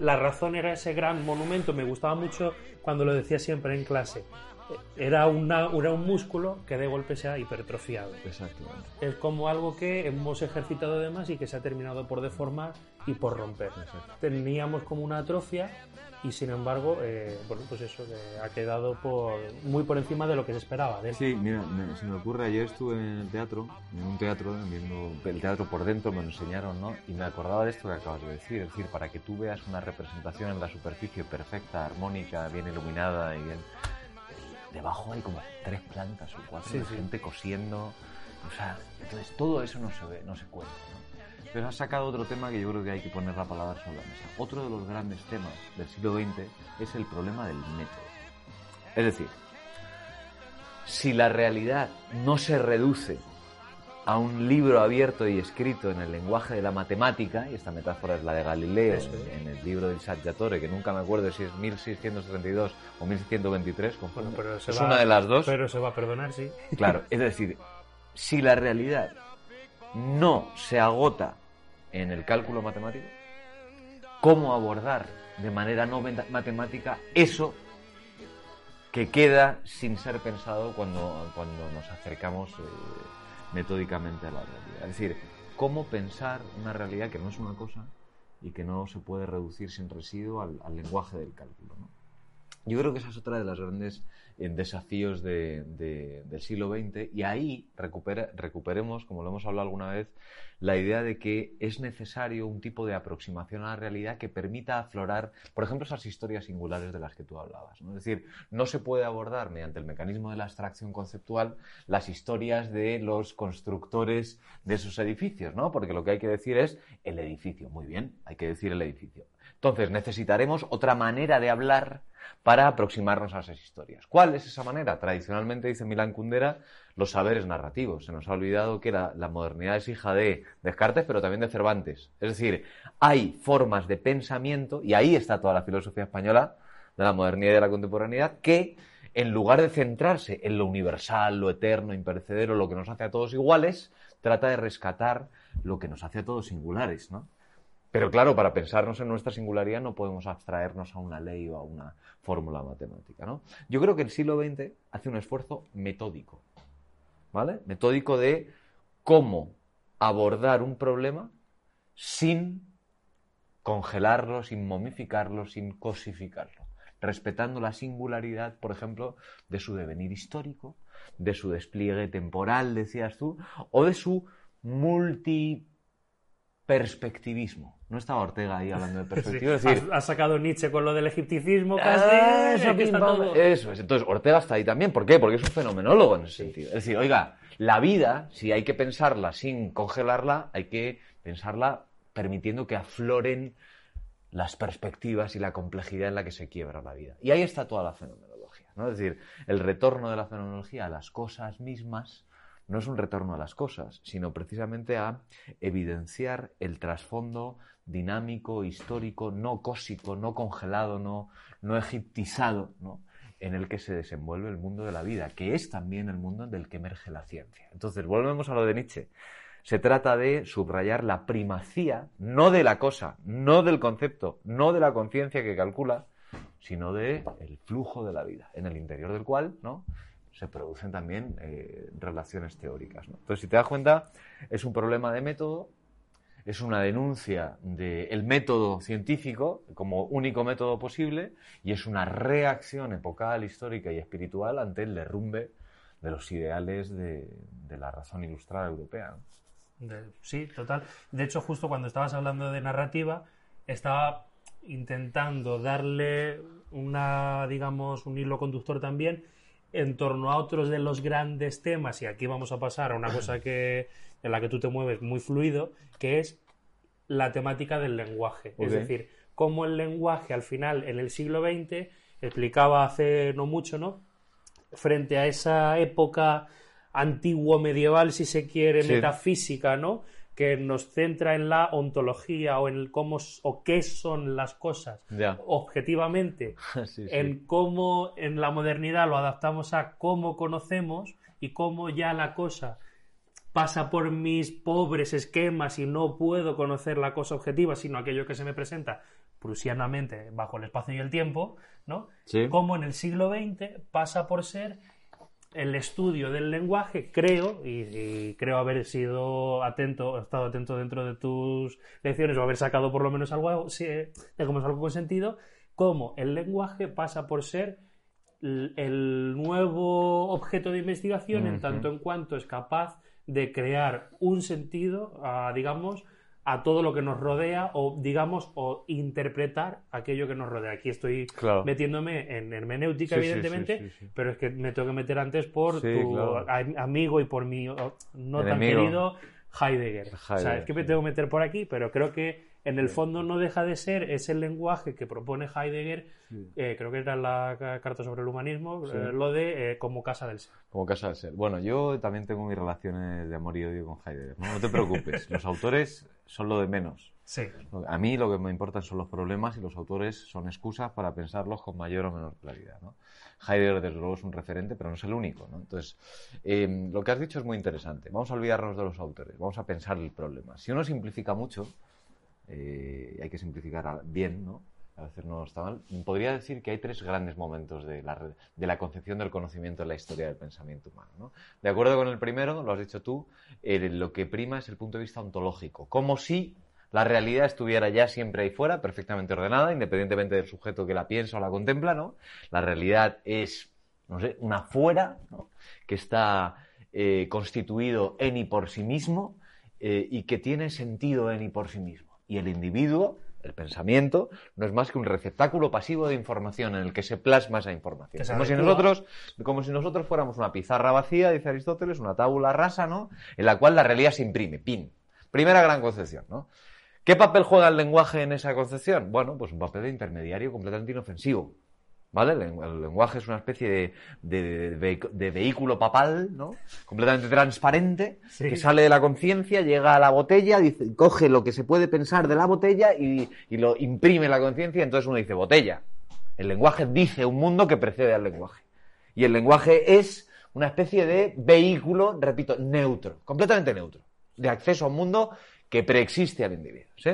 la razón era ese gran monumento, me gustaba mucho cuando lo decía siempre en clase. Era, una, era un músculo que de golpe se ha hipertrofiado. Exactamente. Es como algo que hemos ejercitado de más y que se ha terminado por deformar y por romper. Teníamos como una atrofia y sin embargo, eh, bueno, pues eso que ha quedado por, muy por encima de lo que se esperaba de él. Sí, mira, me- se me ocurre, ayer estuve en el teatro, en un teatro, viendo el teatro por dentro, me lo enseñaron, ¿no? Y me acordaba de esto que acabas de decir, es decir, para que tú veas una representación en la superficie perfecta, armónica, bien iluminada y bien... Debajo hay como tres plantas o cuatro Sí, de sí. gente cosiendo, o sea, entonces todo eso no se ve, no se cuenta. Pero has sacado otro tema que yo creo que hay que poner la palabra sobre la mesa. Otro de los grandes temas del siglo XX es el problema del método. Es decir, si la realidad no se reduce a un libro abierto y escrito en el lenguaje de la matemática, y esta metáfora es la de Galileo, es. en el libro del Saggiatore, que nunca me acuerdo si es 1632 o 1623, conforme. Bueno, pero se es va- una de las dos. Pero se va a perdonar, sí. Claro, es decir, si la realidad no se agota en el cálculo matemático, ¿cómo abordar de manera no matemática eso que queda sin ser pensado cuando, cuando nos acercamos eh, metódicamente a la realidad? Es decir, ¿cómo pensar una realidad que no es una cosa y que no se puede reducir sin residuo al, lenguaje del cálculo? Yo creo que esa es otra de los grandes eh, desafíos de- de- del siglo XX y ahí recuperemos, como lo hemos hablado alguna vez, la idea de que es necesario un tipo de aproximación a la realidad que permita aflorar, por ejemplo, esas historias singulares de las que tú hablabas. Es decir, no se puede abordar mediante el mecanismo de la abstracción conceptual las historias de los constructores de esos edificios, ¿no? porque lo que hay que decir es el edificio. Muy bien, hay que decir el edificio. Entonces necesitaremos otra manera de hablar para aproximarnos a esas historias. ¿Cuál es esa manera? Tradicionalmente, dice Milán Kundera, los saberes narrativos. Se nos ha olvidado que la, la modernidad es hija de Descartes, pero también de Cervantes. Es decir, hay formas de pensamiento, y ahí está toda la filosofía española de la modernidad y de la contemporaneidad, que en lugar de centrarse en lo universal, lo eterno, imperecedero, lo que nos hace a todos iguales, trata de rescatar lo que nos hace a todos singulares, ¿no? Pero claro, para pensarnos en nuestra singularidad no podemos abstraernos a una ley o a una fórmula matemática, ¿no? Yo creo que el siglo XX hace un esfuerzo metódico, ¿vale? Metódico de cómo abordar un problema sin congelarlo, sin momificarlo, sin cosificarlo, respetando la singularidad, por ejemplo, de su devenir histórico, de su despliegue temporal, decías tú, o de su multiperspectivismo. No estaba Ortega ahí hablando de Has, has sacado Nietzsche con lo del egipticismo casi. Ah, eso, aquí está todo. eso es. Entonces, Ortega está ahí también. ¿Por qué? Porque es un fenomenólogo en ese sentido. Es decir, oiga, la vida, si hay que pensarla sin congelarla, hay que pensarla permitiendo que afloren las perspectivas y la complejidad en la que se quiebra la vida. Y ahí está toda la fenomenología. ¿no? Es decir, el retorno de la fenomenología a las cosas mismas no es un retorno a las cosas, sino precisamente a evidenciar el trasfondo dinámico, histórico, no cósico, no congelado, no, no egiptizado, ¿no? en el que se desenvuelve el mundo de la vida, que es también el mundo del que emerge la ciencia. Entonces, volvemos a lo de Nietzsche. Se trata de subrayar la primacía, no de la cosa, no del concepto, no de la conciencia que calcula, sino de el flujo de la vida, en el interior del cual ¿no? Se producen también eh, relaciones teóricas. ¿no? Entonces, si te das cuenta, es un problema de método, es una denuncia del método científico como único método posible y es una reacción epocal, histórica y espiritual ante el derrumbe de los ideales de, de la razón ilustrada europea. De- sí, total. De hecho, justo cuando estabas hablando de narrativa, estaba intentando darle una, digamos, un hilo conductor también en torno a otros de los grandes temas, y aquí vamos a pasar a una cosa que, en la que tú te mueves muy fluido, que es la temática del lenguaje. Es decir, cómo el lenguaje al final, en el siglo XX, explicaba hace no mucho, ¿no? Frente a esa época antiguo medieval, si se quiere, Sí. metafísica, ¿no? Que nos centra en la ontología o en el cómo o qué son las cosas Ya. objetivamente, (laughs) Sí, sí. en cómo en la modernidad lo adaptamos a cómo conocemos y cómo ya la cosa pasa por mis pobres esquemas y no puedo conocer la cosa objetiva, sino aquello que se me presenta prusianamente bajo el espacio y el tiempo, ¿no? Sí. Como en el siglo XX pasa por ser el estudio del lenguaje, creo, y, y creo haber sido atento, estado atento dentro de tus lecciones o haber sacado por lo menos algo, sí, eh, digamos, algo con sentido, como el lenguaje pasa por ser el nuevo objeto de investigación en tanto en cuanto es capaz de crear un sentido, a, digamos, a todo lo que nos rodea o, digamos, o interpretar aquello que nos rodea. Aquí estoy Claro. metiéndome en hermenéutica, Sí, evidentemente, sí, sí, sí. pero es que me tengo que meter antes por tu claro. amigo y por mi no tan querido Heidegger. o sea, Heidegger, es que me tengo que meter por aquí, pero creo que en el fondo no deja de ser ese lenguaje que propone Heidegger, eh, creo que era la ca- carta sobre el humanismo, Sí. eh, lo de eh, como casa del ser. Como casa del ser. Bueno, yo también tengo mis relaciones de amor y odio con Heidegger. No, No te preocupes, (laughs) los autores son lo de menos. Sí. A mí lo que me importan son los problemas y los autores son excusas para pensarlos con mayor o menor claridad. ¿no? Heidegger, desde luego, es un referente, pero no es el único. ¿no? Entonces, eh, lo que has dicho es muy interesante. Vamos a olvidarnos de los autores, vamos a pensar el problema. Si uno simplifica mucho, eh, hay que simplificar bien, ¿no? A veces no está mal. Podría decir que hay tres grandes momentos de la, de la concepción del conocimiento en la historia del pensamiento humano. ¿no? De acuerdo con el primero, lo has dicho tú, lo que prima es el punto de vista ontológico. Como si la realidad estuviera ya siempre ahí fuera, perfectamente ordenada, independientemente del sujeto que la piensa o la contempla, ¿no? La realidad es, no sé, una fuera, ¿no? Que está eh, constituido en y por sí mismo eh, y que tiene sentido en y por sí mismo. Y el individuo, el pensamiento, no es más que un receptáculo pasivo de información en el que se plasma esa información. Como si, nosotros, como si nosotros fuéramos una pizarra vacía, dice Aristóteles, una tábula rasa, ¿no? En la cual la realidad se imprime, pin. Primera gran concepción, ¿no? ¿Qué papel juega el lenguaje en esa concepción? Bueno, pues un papel de intermediario completamente inofensivo. ¿Vale? El, len- el lenguaje es una especie de, de- de vehic- de vehículo papal, ¿no? Completamente transparente, Sí. que sale de la conciencia, llega a la botella, dice, coge lo que se puede pensar de la botella y, y lo imprime en la conciencia, entonces uno dice botella. El lenguaje dice un mundo que precede al lenguaje. Y el lenguaje es una especie de vehículo, repito, neutro, completamente neutro, de acceso a un mundo que preexiste al individuo. ¿sí?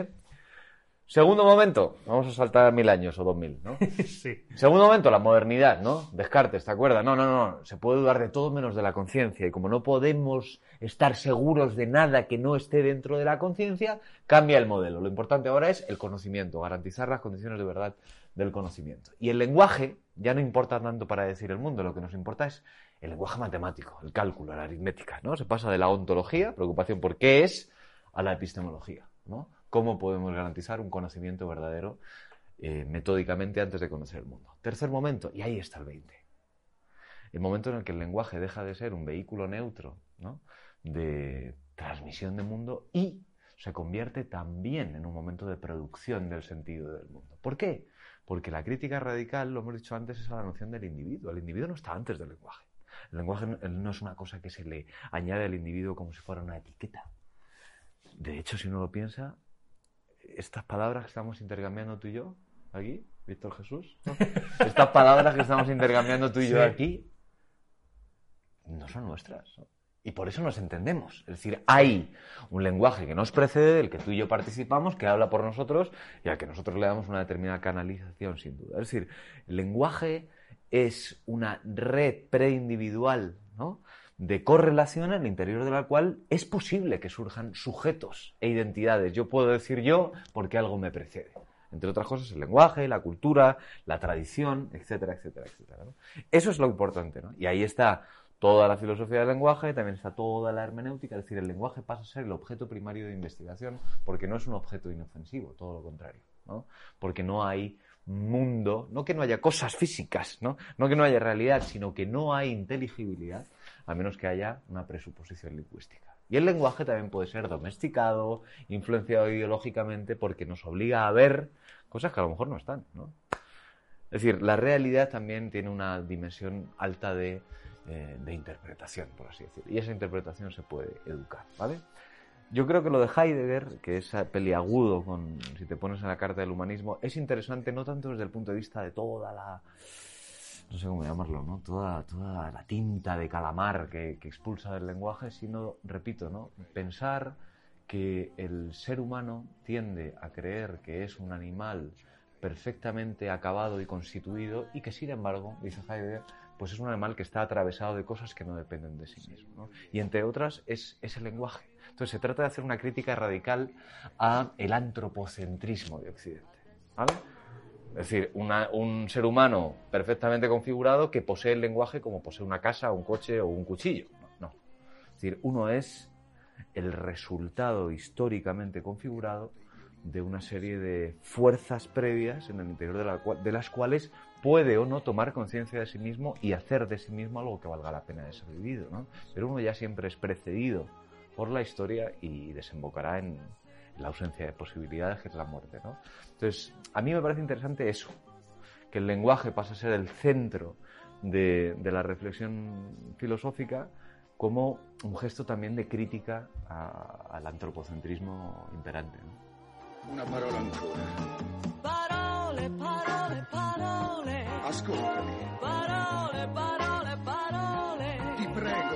Segundo momento, vamos a saltar mil años o dos mil, ¿no? (laughs) sí. Segundo momento, la modernidad, ¿no? Descartes, ¿te acuerdas? No, no, no, se puede dudar de todo menos de la conciencia. Y como no podemos estar seguros de nada que no esté dentro de la conciencia, cambia el modelo. Lo importante ahora es el conocimiento, garantizar las condiciones de verdad del conocimiento. Y el lenguaje ya no importa tanto para decir el mundo, lo que nos importa es el lenguaje matemático, el cálculo, la aritmética, ¿no? Se pasa de la ontología, preocupación por qué es, a la epistemología, ¿no? ¿Cómo podemos garantizar un conocimiento verdadero eh, metódicamente antes de conocer el mundo? Tercer momento, y ahí está el 20. El momento en el que el lenguaje deja de ser un vehículo neutro de transmisión de mundo y se convierte también en un momento de producción del sentido del mundo. ¿Por qué? Porque la crítica radical, lo hemos dicho antes, es a la noción del individuo. El individuo no está antes del lenguaje. El lenguaje no es una cosa que se le añade al individuo como si fuera una etiqueta. De hecho, si uno lo piensa, estas palabras que estamos intercambiando tú y yo aquí, Víctor Jesús, ¿no? (laughs) estas palabras que estamos intercambiando tú y yo aquí, no son nuestras. ¿no? Y por eso nos entendemos. Es decir, hay un lenguaje que nos precede, del que tú y yo participamos, que habla por nosotros y al que nosotros le damos una determinada canalización, sin duda. Es decir, el lenguaje es una red preindividual, ¿no? De correlación el interior de la cual es posible que surjan sujetos e identidades. Yo puedo decir yo porque algo me precede. Entre otras cosas, el lenguaje, la cultura, la tradición, etcétera, etcétera, etcétera. Eso es lo importante, ¿no? Y ahí está toda la filosofía del lenguaje, también está toda la hermenéutica, es decir, el lenguaje pasa a ser el objeto primario de investigación porque no es un objeto inofensivo, todo lo contrario, ¿no? Porque no hay mundo, no que no haya cosas físicas, ¿no? No que no haya realidad, sino que no hay inteligibilidad a menos que haya una presuposición lingüística. Y el lenguaje también puede ser domesticado, influenciado ideológicamente, porque nos obliga a ver cosas que a lo mejor no están. ¿no? Es decir, la realidad también tiene una dimensión alta de, eh, interpretación, por así decirlo. Y esa interpretación se puede educar. ¿vale? Yo creo que lo de Heidegger, que es peliagudo con, si te pones en la carta del humanismo, es interesante no tanto desde el punto de vista de toda la no sé cómo llamarlo, ¿no? Toda, toda la tinta de calamar que, que expulsa del lenguaje, sino, repito, ¿no? Pensar que el ser humano tiende a creer que es un animal perfectamente acabado y constituido y que, sin embargo, dice Heidegger, pues es un animal que está atravesado de cosas que no dependen de sí mismo. ¿no? Y entre otras es, es el lenguaje. Entonces se trata de hacer una crítica radical a el antropocentrismo de Occidente. ¿vale? Es decir, un ser humano perfectamente configurado que posee el lenguaje como posee una casa, un coche o un cuchillo. No. Es decir, uno es el resultado históricamente configurado de una serie de fuerzas previas en el interior de las cuales puede o no tomar conciencia de sí mismo y hacer de sí mismo algo que valga la pena de ser vivido. ¿no? Pero uno ya siempre es precedido por la historia y desembocará en la ausencia de posibilidades, que es la muerte. ¿no? Entonces, a mí me parece interesante eso, que el lenguaje pasa a ser el centro de, de la reflexión filosófica como un gesto también de crítica a- al antropocentrismo imperante. ¿no? Una parola ancora. Parole, parole, parole. Ascoltami, Parole, parole, parole. ti prego.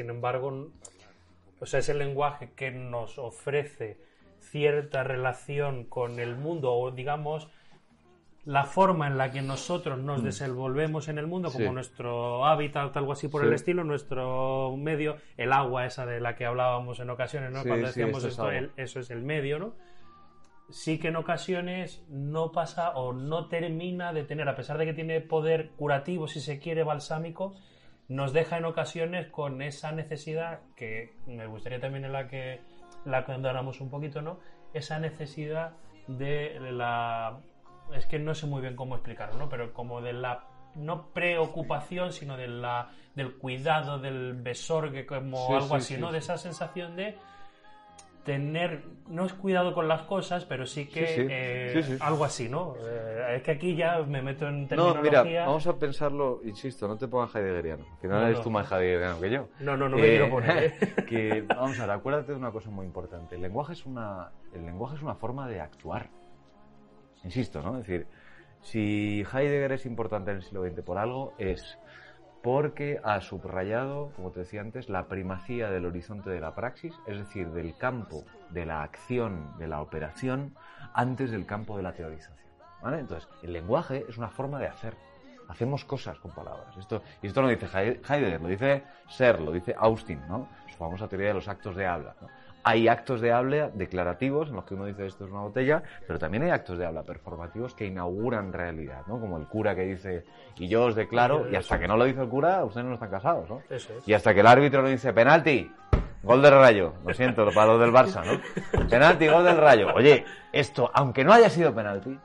Sin embargo, o sea, ese lenguaje que nos ofrece cierta relación con el mundo o digamos la forma en la que nosotros nos desenvolvemos en el mundo, como Mm. Sí. nuestro hábitat, algo así por Sí. el estilo, nuestro medio, el agua esa de la que hablábamos en ocasiones, ¿no? Sí, Cuando decíamos esto es el- eso es el medio, ¿no? Sí que en ocasiones no pasa o no termina de tener, a pesar de que tiene poder curativo, si se quiere, balsámico, nos deja en ocasiones con esa necesidad que me gustaría también en la que la condonamos un poquito, ¿no? Esa necesidad de la es que no sé muy bien cómo explicarlo, ¿no? Pero como de la no preocupación, sino de la del cuidado, del besorgue, como Sí, algo sí, así, sí, ¿no? De esa sensación de tener, no es cuidado con las cosas, pero sí que Sí, sí. eh, Sí, algo así, ¿no? Eh, es que aquí ya me meto en No, terminología. mira, vamos a pensarlo, insisto, no te pongas heideggeriano. Al final No, eres no. tú más heideggeriano que yo. No, no, no me quiero poner, ¿eh? (laughs) que, vamos a ver, acuérdate de una cosa muy importante. El lenguaje es una, el lenguaje es una forma de actuar. Insisto, ¿no? Es decir, si Heidegger es importante en el siglo XX por algo, es porque ha subrayado, como te decía antes, la primacía del horizonte de la praxis, es decir, del campo de la acción, de la operación, antes del campo de la teorización. ¿vale? Entonces, el lenguaje es una forma de hacer. Hacemos cosas con palabras. Esto, y esto no dice Hei- Heidegger, lo dice Ser, lo dice Austin, ¿no? Su famosa teoría de los actos de habla. Hay actos de habla declarativos en los que uno dice esto es una botella, pero también hay actos de habla performativos que inauguran realidad, ¿no? Como el cura que dice, y yo os declaro, y hasta que no lo dice el cura, ustedes no están casados, ¿no? Eso es. Y hasta que el árbitro no dice penalti, gol del rayo. Lo siento, para los del Barça, ¿no? Penalti, gol del rayo. Oye, esto, aunque no haya sido penalti,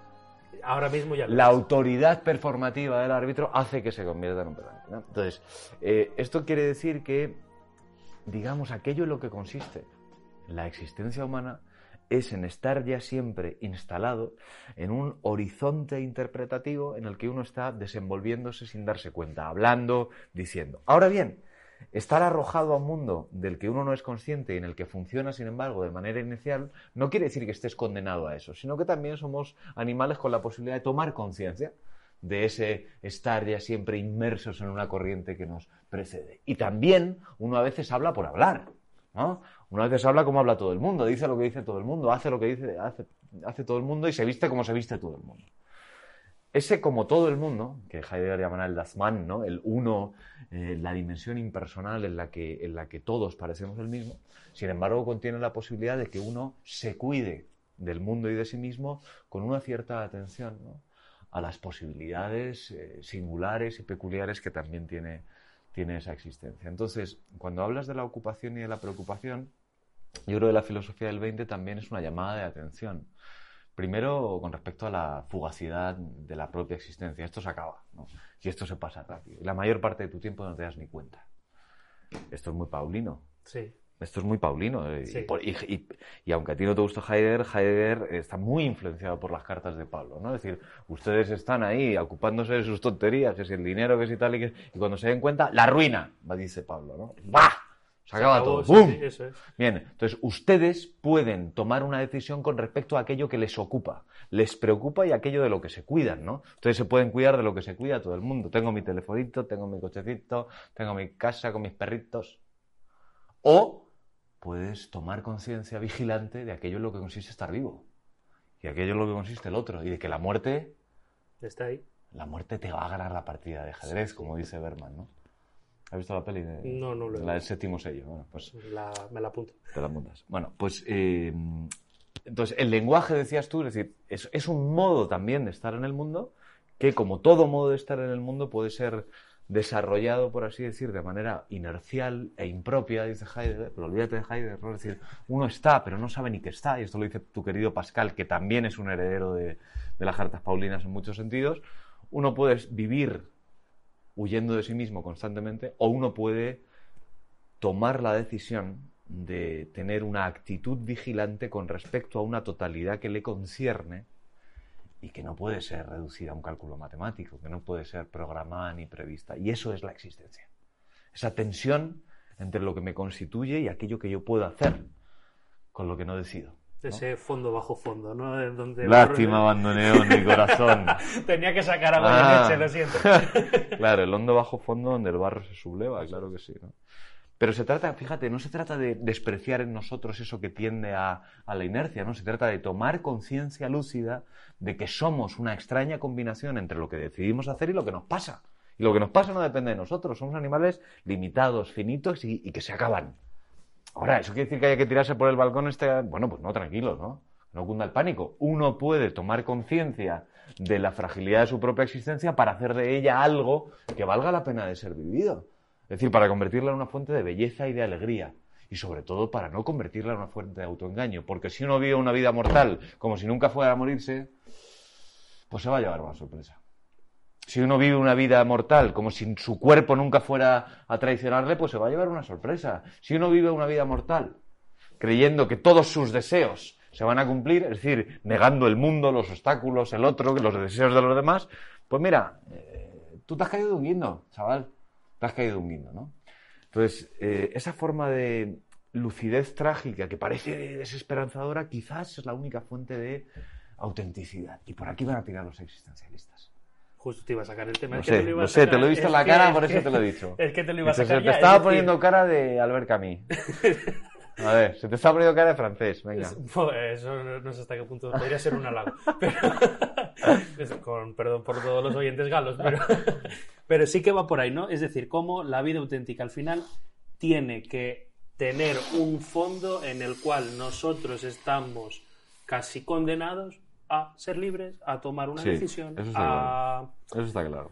Ahora mismo ya la es. autoridad performativa del árbitro hace que se convierta en un penalti. ¿no? Entonces, eh, esto quiere decir que, digamos, aquello en lo que consiste la existencia humana es en estar ya siempre instalado en un horizonte interpretativo en el que uno está desenvolviéndose sin darse cuenta, hablando, diciendo. Ahora bien, estar arrojado a un mundo del que uno no es consciente y en el que funciona, sin embargo, de manera inicial, no quiere decir que estés condenado a eso, sino que también somos animales con la posibilidad de tomar conciencia de ese estar ya siempre inmersos en una corriente que nos precede. Y también uno a veces habla por hablar, ¿no? Uno a veces habla como habla todo el mundo, dice lo que dice todo el mundo, hace lo que dice, hace, todo el mundo y se viste como se viste todo el mundo. Ese como todo el mundo, que Heidegger llamará el Dazman, ¿no? el uno, eh, la dimensión impersonal en la, que, todos parecemos el mismo, sin embargo contiene la posibilidad de que uno se cuide del mundo y de sí mismo con una cierta atención a las posibilidades eh, singulares y peculiares que también tiene, tiene esa existencia. Entonces, cuando hablas de la ocupación y de la preocupación, yo creo que la filosofía del 20 también es una llamada de atención. Primero, con respecto a la fugacidad de la propia existencia. Esto se acaba, ¿no? Y esto se pasa rápido. La mayor parte de tu tiempo no te das ni cuenta. Esto es muy paulino. Sí. Esto es muy paulino. eh, Sí. Y, por- y- y- y aunque a ti no te gusta Heidegger, Heidegger está muy influenciado por las cartas de Pablo, ¿no? Es decir, ustedes están ahí ocupándose de sus tonterías, que si el dinero, que si tal y que... Y cuando se den cuenta, la ruina, dice Pablo, ¿no? ¡Bah! Se acaba acabó, todo. sí, ¡Bum! sí, eso es. Bien, entonces ustedes pueden tomar una decisión con respecto a aquello que les ocupa, les preocupa y aquello de lo que se cuidan, ¿no? Ustedes se pueden cuidar de lo que se cuida todo el mundo. Tengo mi telefonito, tengo mi cochecito, tengo mi casa con mis perritos. O puedes tomar conciencia vigilante de aquello en lo que consiste estar vivo y aquello en lo que consiste el otro y de que la muerte, Está ahí. la muerte te va a ganar la partida de ajedrez, como dice Berman, ¿no? ¿Has visto la peli? De, No, no lo he La del séptimo sello. Bueno, pues La- me la apunto. te la montas. Bueno, pues eh, entonces el lenguaje, decías tú, es decir, es, es un modo también de estar en el mundo que, como todo modo de estar en el mundo, puede ser desarrollado, por así decir, de manera inercial e impropia, dice Heidegger, pero olvídate de Heidegger, ¿no? es decir, uno está, pero no sabe ni que está, y esto lo dice tu querido Pascal, que también es un heredero de, de las cartas paulinas en muchos sentidos, uno puede vivir huyendo de sí mismo constantemente, o uno puede tomar la decisión de tener una actitud vigilante con respecto a una totalidad que le concierne y que no puede ser reducida a un cálculo matemático, que no puede ser programada ni prevista. Y eso es la existencia. Esa tensión entre lo que me constituye y aquello que yo puedo hacer con lo que no decido. ¿no? Ese fondo bajo fondo, ¿no? De donde Lástima, abandoneo mi corazón. (laughs) Tenía que sacar algo Ah. de leche, lo siento. (laughs) claro, el hondo bajo fondo donde el barro se subleva, claro que sí. ¿no? Pero se trata, fíjate, no se trata de despreciar en nosotros eso que tiende a, la inercia, ¿no? Se trata de tomar conciencia lúcida de que somos una extraña combinación entre lo que decidimos hacer y lo que nos pasa. Y lo que nos pasa no depende de nosotros, somos animales limitados, finitos y, y que se acaban. Ahora, ¿eso quiere decir que haya que tirarse por el balcón? Este... Bueno, pues no, tranquilo, ¿no? No cunda el pánico. Uno puede tomar conciencia de la fragilidad de su propia existencia para hacer de ella algo que valga la pena de ser vivido. Es decir, para convertirla en una fuente de belleza y de alegría. Y sobre todo para no convertirla en una fuente de autoengaño. Porque si uno vive una vida mortal como si nunca fuera a morirse, pues se va a llevar una sorpresa. Si uno vive una vida mortal como si su cuerpo nunca fuera a traicionarle, pues se va a llevar una sorpresa. Si uno vive una vida mortal creyendo que todos sus deseos se van a cumplir, es decir, negando el mundo, los obstáculos, el otro, los deseos de los demás, pues mira, eh, tú te has caído de un guindo, chaval, te has caído un guindo, ¿no? Entonces, eh, esa forma de lucidez trágica que parece desesperanzadora, quizás es la única fuente de autenticidad. Y por aquí van a tirar los existencialistas. Justo te iba a sacar el tema. Es que te sé, lo lo sé, te lo he visto en la que- cara, por eso que- te lo he dicho. (laughs) Es que te lo iba a Se sacar te ya, estaba es decir, poniendo cara de Albert Camus. A ver, se te está poniendo cara de francés, venga. (laughs) Pues eso no no sé hasta qué punto podría ser un halago. (laughs) Pero, con perdón por todos los oyentes galos, pero, (laughs) pero sí que va por ahí, ¿no? Es decir, cómo la vida auténtica al final tiene que tener un fondo en el cual nosotros estamos casi condenados a ser libres, a tomar una Sí, decisión, eso está a, Eso está claro.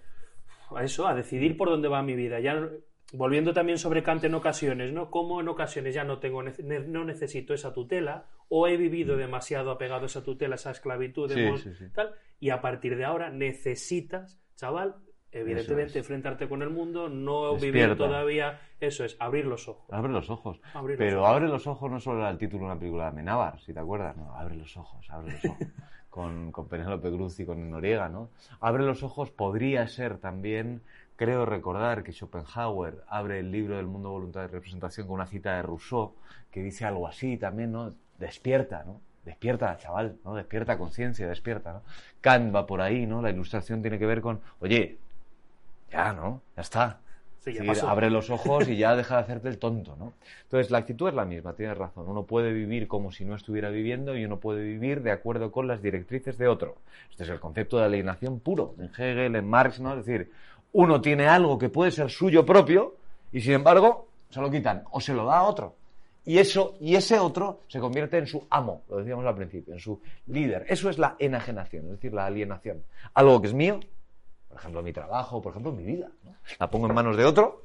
a eso, a decidir por dónde va mi vida. Ya volviendo también sobre Kant en ocasiones, ¿no? Cómo en ocasiones ya no tengo no necesito esa tutela o he vivido demasiado apegado a esa tutela, a esa esclavitud, Mm. Sí, sí, sí. tal, y a partir de ahora necesitas, chaval, evidentemente es. enfrentarte con el mundo, no vivir Despierta. todavía, eso es, abrir los ojos. Abre los ojos. Abrir los Pero ojos. abre los ojos no solo era el título de una película de Amenábar, si te acuerdas. No, abre los ojos, abre los ojos. (laughs) con, con Penélope Cruz y con Noriega, ¿no? Abre los ojos podría ser también, creo recordar que Schopenhauer abre el libro del mundo voluntario de representación con una cita de Rousseau que dice algo así también, ¿no? Despierta, ¿no? Despierta, chaval, ¿no? Despierta conciencia, despierta, ¿no? Kant va por ahí, ¿no? La ilustración tiene que ver con, oye, ya, ¿no? Ya está. Sí, ya Sí, pasó. abre los (laughs) ojos y ya deja de hacerte el tonto, ¿no? Entonces, la actitud es la misma, tienes razón. Uno puede vivir como si no estuviera viviendo y uno puede vivir de acuerdo con las directrices de otro. Este es el concepto de alienación puro, en Hegel, en Marx, ¿no? Es decir, uno tiene algo que puede ser suyo propio y, sin embargo, se lo quitan o se lo da a otro. Y eso, y ese otro se convierte en su amo, lo decíamos al principio, en su líder. Eso es la enajenación, es decir, la alienación. Algo que es mío, por ejemplo, mi trabajo, por ejemplo, mi vida. ¿no? La pongo en manos de otro,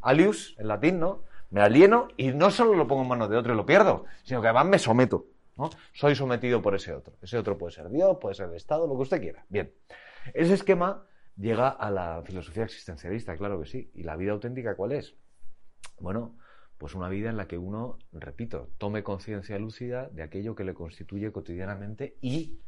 alius, en latín, ¿no? Me alieno y no solo lo pongo en manos de otro y lo pierdo, sino que además me someto, ¿no? Soy sometido por ese otro. Ese otro puede ser Dios, puede ser el Estado, lo que usted quiera. Bien. Ese esquema llega a la filosofía existencialista, claro que sí. ¿Y la vida auténtica cuál es? Bueno, pues una vida en la que uno, repito, tome conciencia lúcida de aquello que le constituye cotidianamente y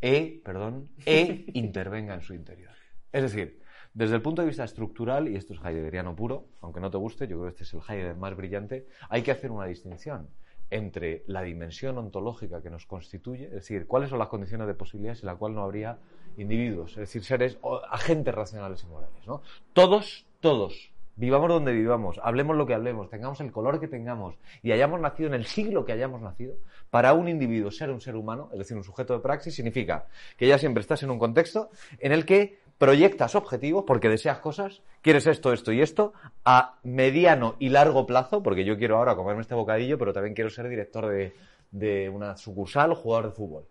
e, perdón, e (laughs) intervenga en su interior. Es decir, desde el punto de vista estructural, y esto es heideggeriano puro, aunque no te guste, yo creo que este es el Heidegger más brillante, hay que hacer una distinción entre la dimensión ontológica que nos constituye, es decir, cuáles son las condiciones de posibilidad sin la cual no habría individuos, es decir, seres o agentes racionales y morales. ¿no? Todos, todos, vivamos donde vivamos, hablemos lo que hablemos, tengamos el color que tengamos y hayamos nacido en el siglo que hayamos nacido, para un individuo ser un ser humano, es decir, un sujeto de praxis, significa que ya siempre estás en un contexto en el que proyectas objetivos porque deseas cosas, quieres esto, esto y esto, a mediano y largo plazo, porque yo quiero ahora comerme este bocadillo, pero también quiero ser director de, una sucursal o jugador de fútbol.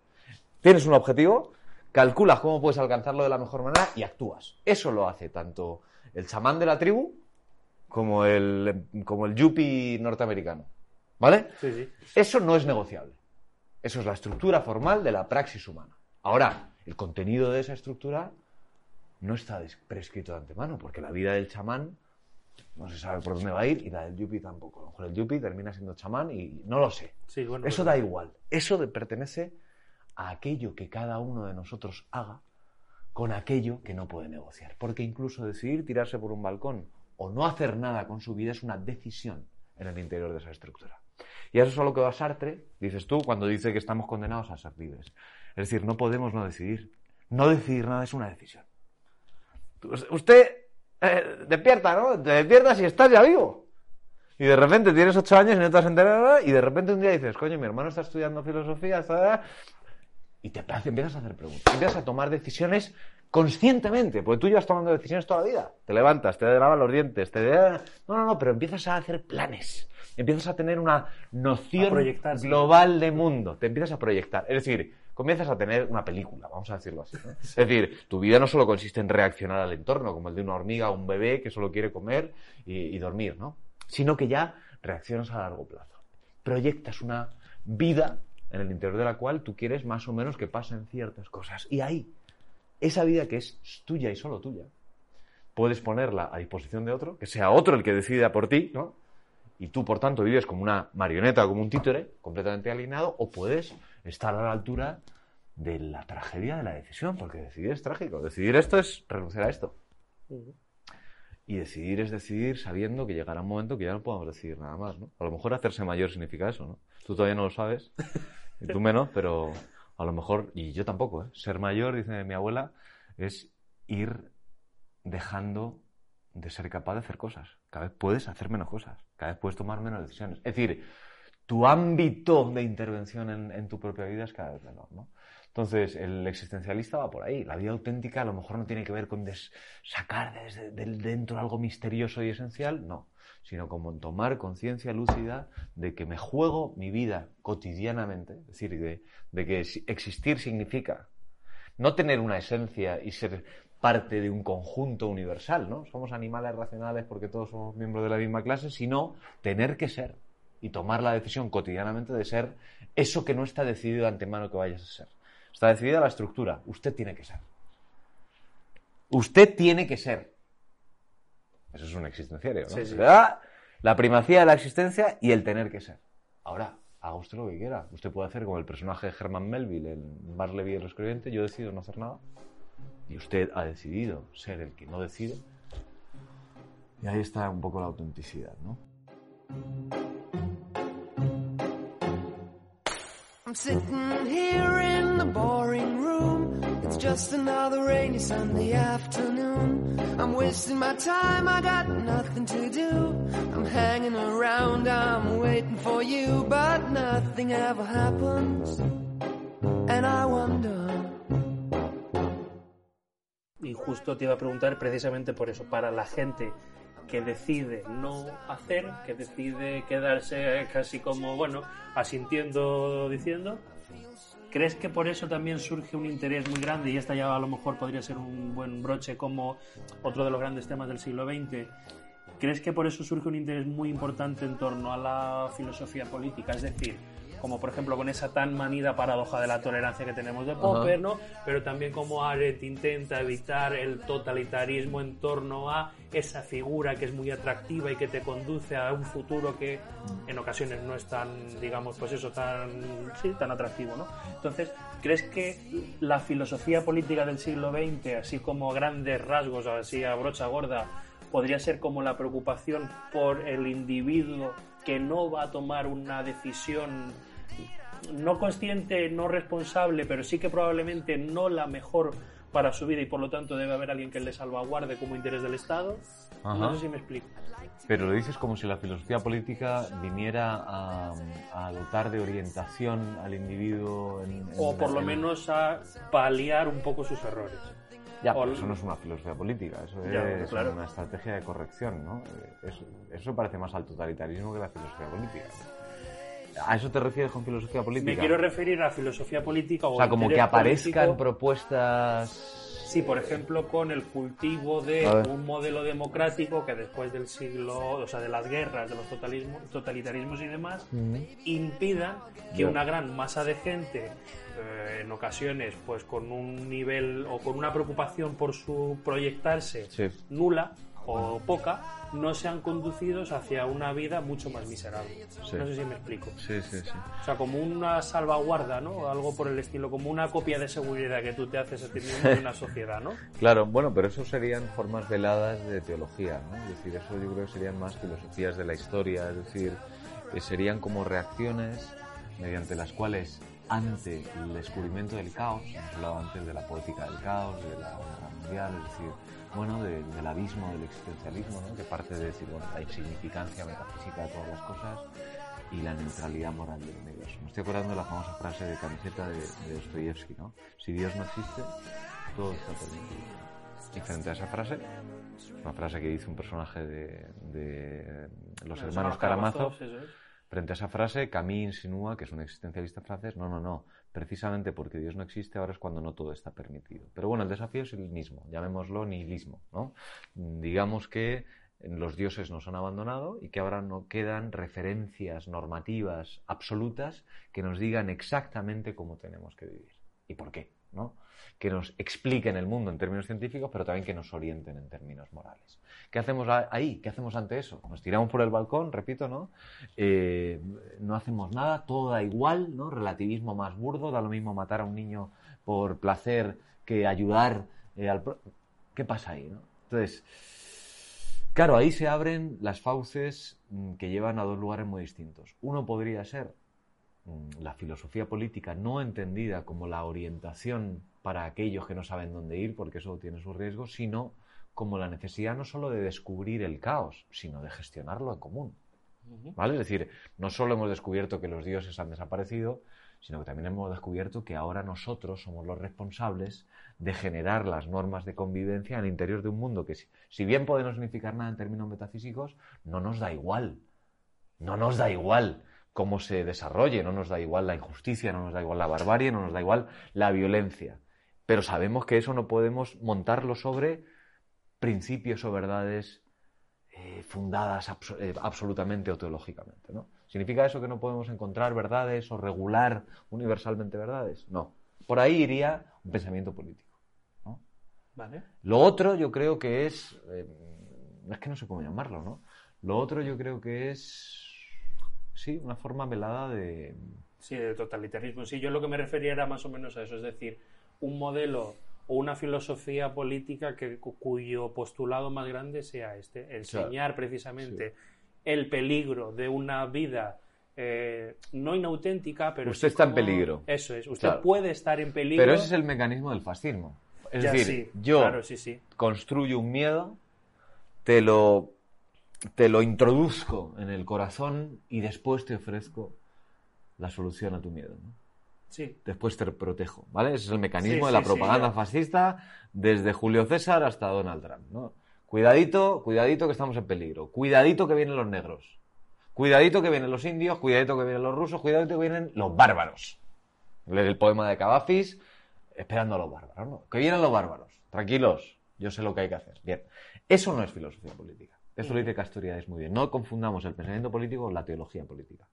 Tienes un objetivo, calculas cómo puedes alcanzarlo de la mejor manera y actúas. Eso lo hace tanto el chamán de la tribu como el, como el yuppie norteamericano. ¿Vale? Sí, sí. Eso no es negociable. Eso es la estructura formal de la praxis humana. Ahora, el contenido de esa estructura no está prescrito de antemano, porque la vida del chamán no se sabe por dónde va a ir y la del yuppie tampoco. A lo mejor el yuppie termina siendo chamán y no lo sé. Sí, bueno, Eso pero- da igual. Eso de- pertenece a aquello que cada uno de nosotros haga con aquello que no puede negociar. Porque incluso decidir tirarse por un balcón o no hacer nada con su vida es una decisión en el interior de esa estructura. Y eso es lo que va Sartre, dices tú, cuando dice que estamos condenados a ser libres. Es decir, no podemos no decidir. No decidir nada es una decisión. Usted eh, despierta, ¿no? Te despiertas y estás ya vivo. Y de repente tienes ocho años y no te has enterado y de repente un día dices, coño, mi hermano está estudiando filosofía, está... y te empiezas a hacer preguntas, empiezas a tomar decisiones conscientemente, porque tú llevas tomando decisiones toda la vida. Te levantas, te lavas los dientes, te... No, no, no, pero empiezas a hacer planes, empiezas a tener una noción global de mundo, te empiezas a proyectar. Es decir, comienzas a tener una película, vamos a decirlo así. ¿no? Es decir, tu vida no solo consiste en reaccionar al entorno, como el de una hormiga o un bebé que solo quiere comer y, y dormir, ¿no? Sino que ya reaccionas a largo plazo. Proyectas una vida en el interior de la cual tú quieres más o menos que pasen ciertas cosas. Y ahí, esa vida que es tuya y solo tuya, puedes ponerla a disposición de otro, que sea otro el que decida por ti, ¿no? Y tú, por tanto, vives como una marioneta como un títere, completamente alienado, o puedes estar a la altura de la tragedia de la decisión, porque decidir es trágico. Decidir esto es renunciar a esto. Y decidir es decidir sabiendo que llegará un momento que ya no podamos decidir nada más, ¿no? A lo mejor hacerse mayor significa eso, ¿no? Tú todavía no lo sabes, y tú menos, pero a lo mejor, y yo tampoco, ¿eh? Ser mayor, dice mi abuela, es ir dejando de ser capaz de hacer cosas. Cada vez puedes hacer menos cosas, cada vez puedes tomar menos decisiones. Es decir, tu ámbito de intervención en, en tu propia vida es cada vez menor, ¿no? Entonces, el existencialista va por ahí. La vida auténtica a lo mejor no tiene que ver con sacar desde dentro algo misterioso y esencial, no, sino como tomar conciencia lúcida de que me juego mi vida cotidianamente, es decir, de, que existir significa no tener una esencia y ser parte de un conjunto universal, ¿no? Somos animales racionales porque todos somos miembros de la misma clase, sino tener que ser y tomar la decisión cotidianamente de ser eso que no está decidido de antemano que vayas a ser. Está decidida la estructura, usted tiene que ser. Usted tiene que ser. Eso es un existenciario, ¿no? Sí, sí. ¿Verdad? La primacía de la existencia y el tener que ser. Ahora, haga usted lo que quiera. Usted puede hacer como el personaje de Herman Melville en Marley y el escribiente, yo decido no hacer nada. Y usted ha decidido ser el que no decide. Y ahí está un poco la autenticidad, ¿no? I'm sitting here in the boring room. It's just another rainy Sunday afternoon. I'm wasting my time, I got nothing to do. I'm hanging around, I'm waiting for you, but nothing ever happens. And I wonder. Y justo te iba a preguntar precisamente por eso, para la gente que decide no hacer, que decide quedarse casi como, bueno, asintiendo, diciendo, ¿crees que por eso también surge un interés muy grande? Y esta ya a lo mejor podría ser un buen broche como otro de los grandes temas del siglo XX. ¿Crees que por eso surge un interés muy importante en torno a la filosofía política? Es decir, como por ejemplo con esa tan manida paradoja de la tolerancia que tenemos de Popper, ¿no? Pero también como Arendt intenta evitar el totalitarismo en torno a esa figura que es muy atractiva y que te conduce a un futuro que en ocasiones no es tan, digamos, pues eso, tan, sí, tan atractivo, ¿no? Entonces, ¿crees que la filosofía política del siglo XX, así como grandes rasgos, así a brocha gorda, podría ser como la preocupación por el individuo que no va a tomar una decisión no consciente, no responsable, pero sí que probablemente no la mejor para su vida y por lo tanto debe haber alguien que le salvaguarde como interés del Estado. No sé si me explico. Pero lo dices como si la filosofía política viniera a, a dotar de orientación al individuo. en- en- O por lo en- menos a paliar un poco sus errores. Ya, pero eso no es una filosofía política, eso Ya, es claro. una estrategia de corrección, ¿no? Eh, Eso, eso parece más al totalitarismo que la filosofía política. ¿A eso te refieres con filosofía política? Me quiero referir a filosofía política o, O sea, como que aparezcan político. propuestas... Sí, por ejemplo, con el cultivo de un modelo democrático que después del siglo, o sea, de las guerras, de los totalismos, totalitarismos y demás, impidan que Ya. una gran masa de gente, eh, en ocasiones, pues con un nivel o con una preocupación por su proyectarse Sí. nula o poca, no sean conducidos hacia una vida mucho más miserable. Sí. No sé si me explico. Sí, sí, sí. O sea, como una salvaguarda, ¿no? Algo por el estilo, como una copia de seguridad que tú te haces a ti mismo de una (laughs) sociedad, ¿no? Claro, bueno, pero eso serían formas veladas de teología, ¿no? Es decir, eso yo creo que serían más filosofías de la historia, es decir, que serían como reacciones mediante las cuales ante el descubrimiento del caos, hemos hablado antes de la poética del caos, de la guerra mundial, es decir, bueno, de- del abismo del existencialismo, ¿no? que parte de decir, bueno, la insignificancia metafísica de todas las cosas y la neutralidad moral del universo. Me estoy acordando de la famosa frase de camiseta de, de Dostoyevsky, ¿no? Si Dios no existe, todo está permitido. Y frente a esa frase, una frase que dice un personaje de, de los hermanos Karamazov. Frente a esa frase, Camus insinúa, que es un existencialista francés, no, no, no, precisamente porque Dios no existe, ahora es cuando no todo está permitido. Pero bueno, el desafío es el mismo, llamémoslo nihilismo, ¿no? Digamos que los dioses nos han abandonado y que ahora no quedan referencias normativas absolutas que nos digan exactamente cómo tenemos que vivir y por qué, ¿no? Que nos expliquen el mundo en términos científicos, pero también que nos orienten en términos morales. ¿Qué hacemos ahí? ¿Qué hacemos ante eso? Nos tiramos por el balcón, repito, ¿no? Eh, no hacemos nada, todo da igual, ¿no? Relativismo más burdo, da lo mismo matar a un niño por placer que ayudar eh, al... pro- ¿Qué pasa ahí, no? Entonces, claro, ahí se abren las fauces mm, que llevan a dos lugares muy distintos. Uno podría ser mm, la filosofía política no entendida como la orientación para aquellos que no saben dónde ir, porque eso tiene sus riesgos, sino como la necesidad no solo de descubrir el caos, sino de gestionarlo en común. ¿Vale? Es decir, no solo hemos descubierto que los dioses han desaparecido, sino que también hemos descubierto que ahora nosotros somos los responsables de generar las normas de convivencia en el interior de un mundo que, si bien puede no significar nada en términos metafísicos, no nos da igual. No nos da igual cómo se desarrolle, no nos da igual la injusticia, no nos da igual la barbarie, no nos da igual la violencia. Pero sabemos que eso no podemos montarlo sobre principios o verdades eh, fundadas eh, absolutamente o teológicamente. ¿no? ¿Significa eso que no podemos encontrar verdades o regular universalmente verdades? No. Por ahí iría un pensamiento político. ¿no? Vale. Lo otro yo creo que es, eh, es que no sé cómo llamarlo, ¿no? Lo otro yo creo que es, sí, una forma velada de... Sí, de totalitarismo. Sí, yo lo que me refería era más o menos a eso, es decir, un modelo o una filosofía política que, cu- cuyo postulado más grande sea este, enseñar precisamente el peligro de una vida eh, no inauténtica, pero Usted sí está en peligro. Eso es, usted Claro. puede estar en peligro. Pero ese es el mecanismo del fascismo. Es Ya, decir, sí, yo claro, construyo un miedo, te lo, te lo introduzco en el corazón y después te ofrezco la solución a tu miedo. ¿no? Sí, Después te protejo, ¿vale? Ese es el mecanismo Sí, de la sí, propaganda fascista desde Julio César hasta Donald Trump, ¿no? Cuidadito, cuidadito que estamos en peligro. Cuidadito que vienen los negros. Cuidadito que vienen los indios, cuidadito que vienen los rusos, cuidadito que vienen los bárbaros. Leer el poema de Cavafis, esperando a los bárbaros, ¿no? Que vienen los bárbaros. Tranquilos, yo sé lo que hay que hacer. Bien. Eso no es filosofía política. Eso lo dice Castoriadis muy bien. No confundamos el pensamiento político con la teología política.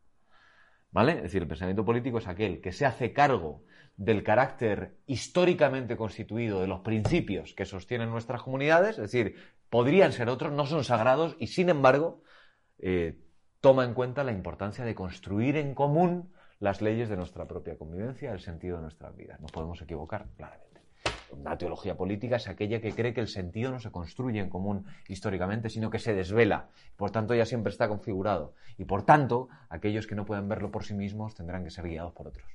¿Vale? Es decir, el pensamiento político es aquel que se hace cargo del carácter históricamente constituido de los principios que sostienen nuestras comunidades, es decir, podrían ser otros, no son sagrados y sin embargo eh, toma en cuenta la importancia de construir en común las leyes de nuestra propia convivencia, el sentido de nuestras vidas. No podemos equivocar, claramente. Una teología política es aquella que cree que el sentido no se construye en común históricamente, sino que se desvela. Por tanto, ya siempre está configurado. Y por tanto, aquellos que no pueden verlo por sí mismos tendrán que ser guiados por otros.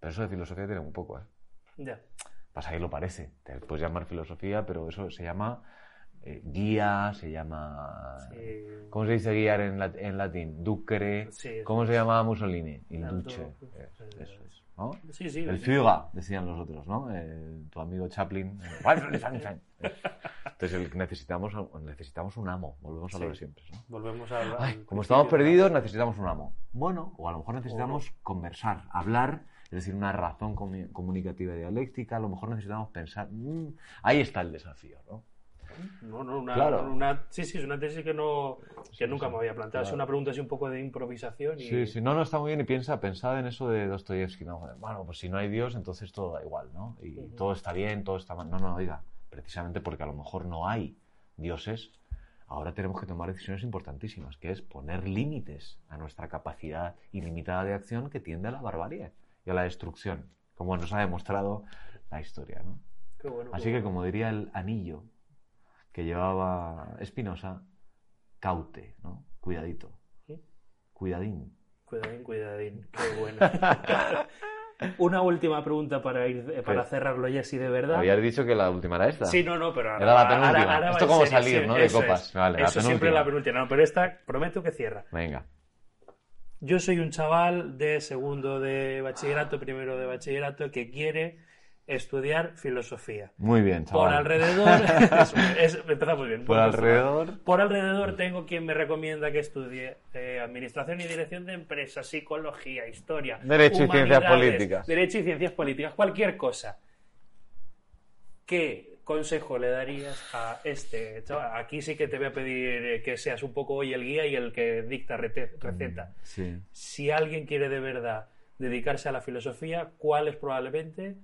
Pero eso de filosofía tiene un poco, ¿eh? ya. Pasa que lo parece. Te puedes llamar filosofía, pero eso se llama eh, guía, se llama... Sí. ¿Cómo se dice guiar en, lat- en latín? Ducere. Sí, ¿Cómo se llamaba Mussolini? Il duce. pues, Eh, eso Eso es. ¿no? Sí, sí. El. Führer, decían los otros, ¿no? Eh, tu amigo Chaplin. (laughs) Entonces el- necesitamos, necesitamos un amo. Volvemos a lo de siempre. ¿no? Volvemos a. Ay, como estamos perdidos, necesitamos un amo. Bueno, o a lo mejor necesitamos conversar, hablar, es decir, una razón comu- comunicativa y dialéctica. A lo mejor necesitamos pensar. mm, ahí está el desafío, ¿no? No, no, una, Claro. una- sí, sí, es una tesis que no que Sí, nunca sí, me había planteado. Es claro. una pregunta así un poco de improvisación. Y... Sí, sí, no, no está muy bien y piensa, pensad en eso de Dostoyevsky, ¿no? Bueno, pues si no hay Dios, entonces todo da igual, ¿no? Y Ujú. todo está bien, todo está mal. No, no, oiga, precisamente porque a lo mejor no hay dioses, ahora tenemos que tomar decisiones importantísimas, que es poner límites a nuestra capacidad ilimitada de acción que tiende a la barbarie y a la destrucción, como nos ha demostrado la historia, ¿no? Qué bueno, Así qué que, bueno. como diría el anillo que llevaba Espinosa, caute, ¿no? Cuidadito. ¿Sí? Cuidadín. Cuidadín, cuidadín. Qué (laughs) bueno. Una última pregunta para ir eh, para cerrarlo, Jessy, de verdad. Habías dicho que la última era esta. Sí, no, no, pero ahora, Era la penúltima. ahora Esto como serio, salir, sí, ¿no? De copas. es. Vale, la eso siempre penúltima. la penúltima. No, pero esta prometo que cierra. Venga. Yo soy un chaval de segundo de bachillerato, primero de bachillerato, que quiere estudiar filosofía. Muy bien, chaval. Por alrededor, eso, (laughs) es- empezamos bien. Por buen alrededor. Por alrededor tengo quien me recomienda que estudie eh, administración y dirección de empresas, psicología, historia, Derecho y ciencias políticas. derecho y ciencias políticas, cualquier cosa. ¿Qué consejo le darías a este chaval? Aquí sí que te voy a pedir eh, que seas un poco hoy el guía y el que dicta rete- receta. Sí. Si alguien quiere de verdad dedicarse a la filosofía, ¿cuál es probablemente,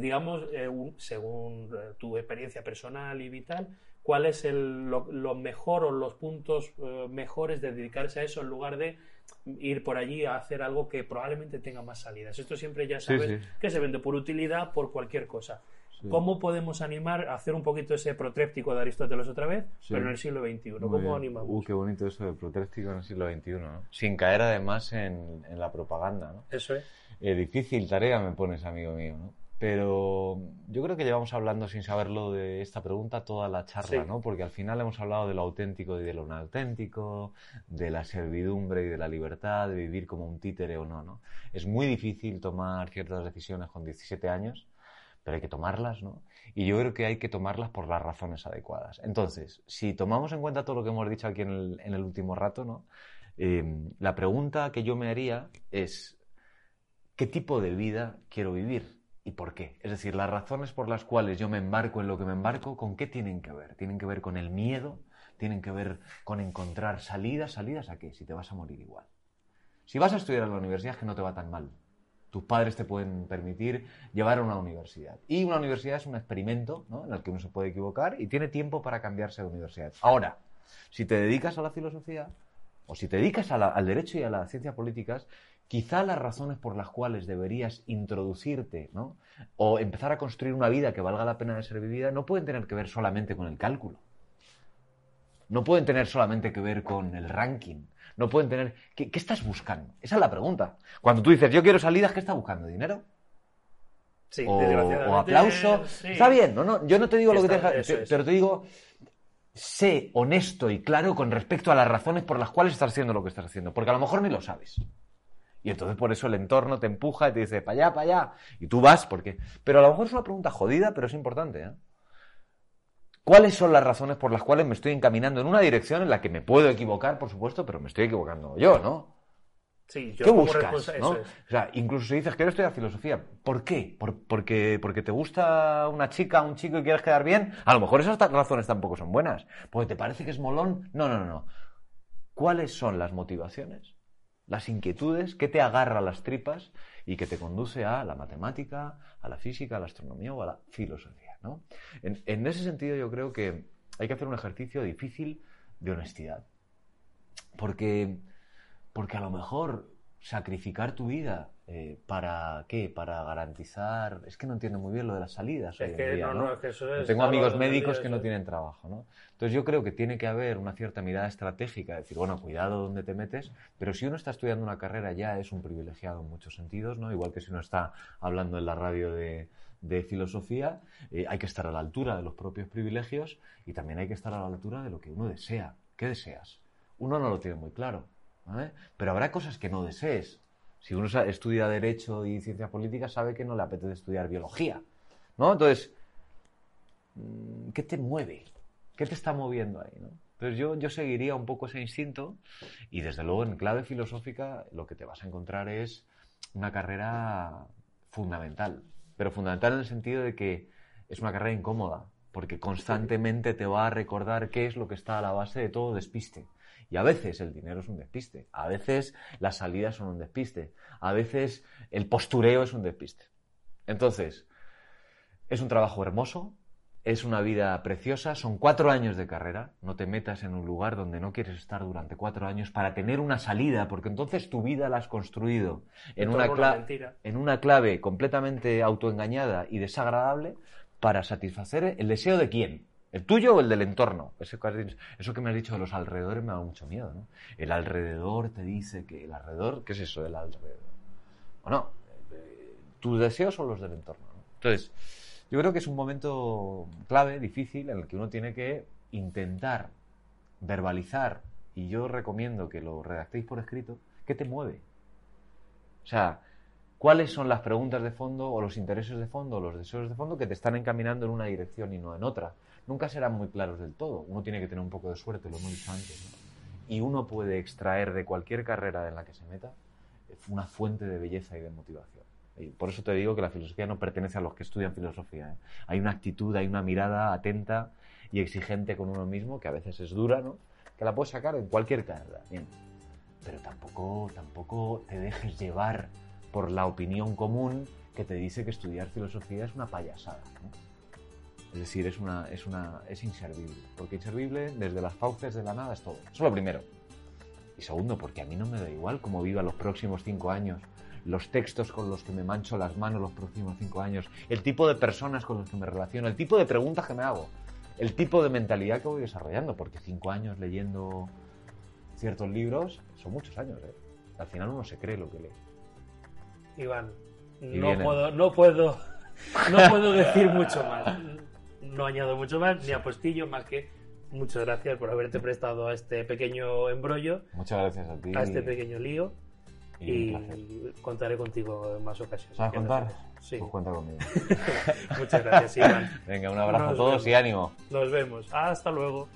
digamos, eh, un- según eh, tu experiencia personal y vital, cuál es el, lo, lo mejor o los puntos eh, mejores de dedicarse a eso en lugar de ir por allí a hacer algo que probablemente tenga más salidas? Esto siempre ya sabes sí. que se vende por utilidad, por cualquier cosa. Sí. ¿Cómo podemos animar a hacer un poquito ese protréptico de Aristóteles otra vez, Sí. pero en el siglo XXI? Muy ¿Cómo bien. animamos? Uh, qué bonito eso de protréstico en el siglo XXI, ¿no? Sin caer además en, en la propaganda, ¿no? Eso es. Eh, difícil tarea me pones, amigo mío, ¿no? Pero yo creo que llevamos hablando sin saberlo de esta pregunta toda la charla, Sí. ¿no? Porque al final hemos hablado de lo auténtico y de lo no auténtico, de la servidumbre y de la libertad, de vivir como un títere o no, ¿no? Es muy difícil tomar ciertas decisiones con 17 años, pero hay que tomarlas, ¿no? Y yo creo que hay que tomarlas por las razones adecuadas. Entonces, si tomamos en cuenta todo lo que hemos dicho aquí en el, en el último rato, ¿no? Eh, la pregunta que yo me haría es, ¿qué tipo de vida quiero vivir? ¿Y por qué? Es decir, las razones por las cuales yo me embarco en lo que me embarco, ¿con qué tienen que ver? ¿Tienen que ver con el miedo? ¿Tienen que ver con encontrar salidas? ¿Salidas a qué? Si te vas a morir igual. Si vas a estudiar en la universidad es que no te va tan mal. tus padres te pueden permitir llevar a una universidad. Y una universidad es un experimento ¿no? en el que uno se puede equivocar y tiene tiempo para cambiarse de universidad. Ahora, si te dedicas a la filosofía o si te dedicas al derecho y a las ciencias políticas, quizá las razones por las cuales deberías introducirte ¿no? o empezar a construir una vida que valga la pena de ser vivida no pueden tener que ver solamente con el cálculo. No pueden tener solamente que ver con el ranking. No pueden tener... ¿Qué, qué estás buscando? Esa es la pregunta. Cuando tú dices, yo quiero salidas, ¿qué estás buscando? ¿Dinero? Sí, o, o aplauso. sí. Está bien, no, no, yo no te digo lo que te, eso te- pero te digo, sé honesto y claro con respecto a las razones por las cuales estás haciendo lo que estás haciendo, porque a lo mejor ni lo sabes. Y entonces por eso el entorno te empuja y te dice, para allá, para allá, y tú vas porque... Pero a lo mejor es una pregunta jodida, pero es importante. ¿eh? ¿Cuáles son las razones por las cuales me estoy encaminando en una dirección en la que me puedo equivocar, por supuesto, pero me estoy equivocando yo, ¿no? Sí, yo ¿Qué buscas? ¿no? es. O sea, incluso si dices quiero estudiar filosofía, ¿por qué? ¿Por- porque, ¿Porque te gusta una chica, un chico y quieres quedar bien? A lo mejor esas razones tampoco son buenas. ¿Porque te parece que es molón? No, no, no, no. ¿Cuáles son las motivaciones, las inquietudes que te agarra las tripas y que te conduce a la matemática, a la física, a la astronomía o a la filosofía? ¿no? En, en ese sentido yo creo que hay que hacer un ejercicio difícil de honestidad. Porque porque a lo mejor sacrificar tu vida eh, para qué, para garantizar, es que no entiendo muy bien lo de las salidas. Es hoy en que día, no, no, es que eso es- Tengo amigos médicos que no tienen trabajo, ¿no? Entonces yo creo que tiene que haber una cierta mirada estratégica, decir, bueno, cuidado donde te metes, pero si uno está estudiando una carrera ya es un privilegiado en muchos sentidos, ¿no? Igual que si uno está hablando en la radio de, de filosofía, eh, hay que estar a la altura de los propios privilegios y también hay que estar a la altura de lo que uno desea. ¿Qué deseas? Uno no lo tiene muy claro, Pero habrá cosas que no desees. Si uno estudia Derecho y Ciencias Políticas, sabe que no le apetece estudiar Biología, ¿no? Entonces, mm, ¿qué te mueve? ¿Qué te está moviendo ahí, no? Entonces yo, yo seguiría un poco ese instinto y desde luego en clave filosófica lo que te vas a encontrar es una carrera fundamental, pero fundamental en el sentido de que es una carrera incómoda, porque constantemente te va a recordar qué es lo que está a la base de todo despiste. Y a veces el dinero es un despiste, a veces las salidas son un despiste, a veces el postureo es un despiste. Entonces, es un trabajo hermoso, es una vida preciosa, son cuatro años de carrera, no te metas en un lugar donde no quieres estar durante cuatro años para tener una salida, porque entonces tu vida la has construido en una, en una clave completamente autoengañada y desagradable para satisfacer el deseo de quién, el tuyo o el del entorno. Eso que, me has dicho de los alrededores me da mucho miedo, ¿no? El alrededor te dice que el alrededor, ¿qué es eso el alrededor? ¿O no? Eh, Tus deseos son los del entorno. ¿no? Entonces, yo creo que es un momento clave, difícil, en el que uno tiene que intentar verbalizar, y yo recomiendo que lo redactéis por escrito, ¿qué te mueve? O sea, ¿cuáles son las preguntas de fondo o los intereses de fondo o los deseos de fondo que te están encaminando en una dirección y no en otra? Nunca serán muy claros del todo. Uno tiene que tener un poco de suerte, lo hemos dicho antes. Y uno puede extraer de cualquier carrera en la que se meta eh, una fuente de belleza y de motivación. Y por eso te digo que la filosofía no pertenece a los que estudian filosofía. ¿eh? Hay una actitud, hay una mirada atenta y exigente con uno mismo, que a veces es dura, ¿no? Que la puedes sacar en cualquier carrera. Bien. Pero tampoco, tampoco te dejes llevar por la opinión común que te dice que estudiar filosofía es una payasada. ¿no? Es decir, es, una, es, una, es inservible. Porque inservible, desde las fauces de la nada, es todo. Eso es lo primero. Y segundo, porque a mí no me da igual cómo viva los próximos cinco años, los textos con los que me mancho las manos los próximos cinco años, el tipo de personas con los que me relaciono, el tipo de preguntas que me hago, el tipo de mentalidad que voy desarrollando, porque cinco años leyendo ciertos libros son muchos años. ¿eh? Al final uno se cree lo que lee. Iván, no puedo, no puedo, no puedo decir mucho más. No añado mucho más, ni apostillo, más que muchas gracias por haberte prestado a este pequeño embrollo, Muchas gracias a ti. a este pequeño lío. y contaré contigo en más ocasiones. ¿Sabes contar? Sí. Pues cuenta conmigo. (laughs) Muchas gracias, Iván. Venga, un abrazo Nos a todos vemos. y ánimo. Nos vemos. Hasta luego.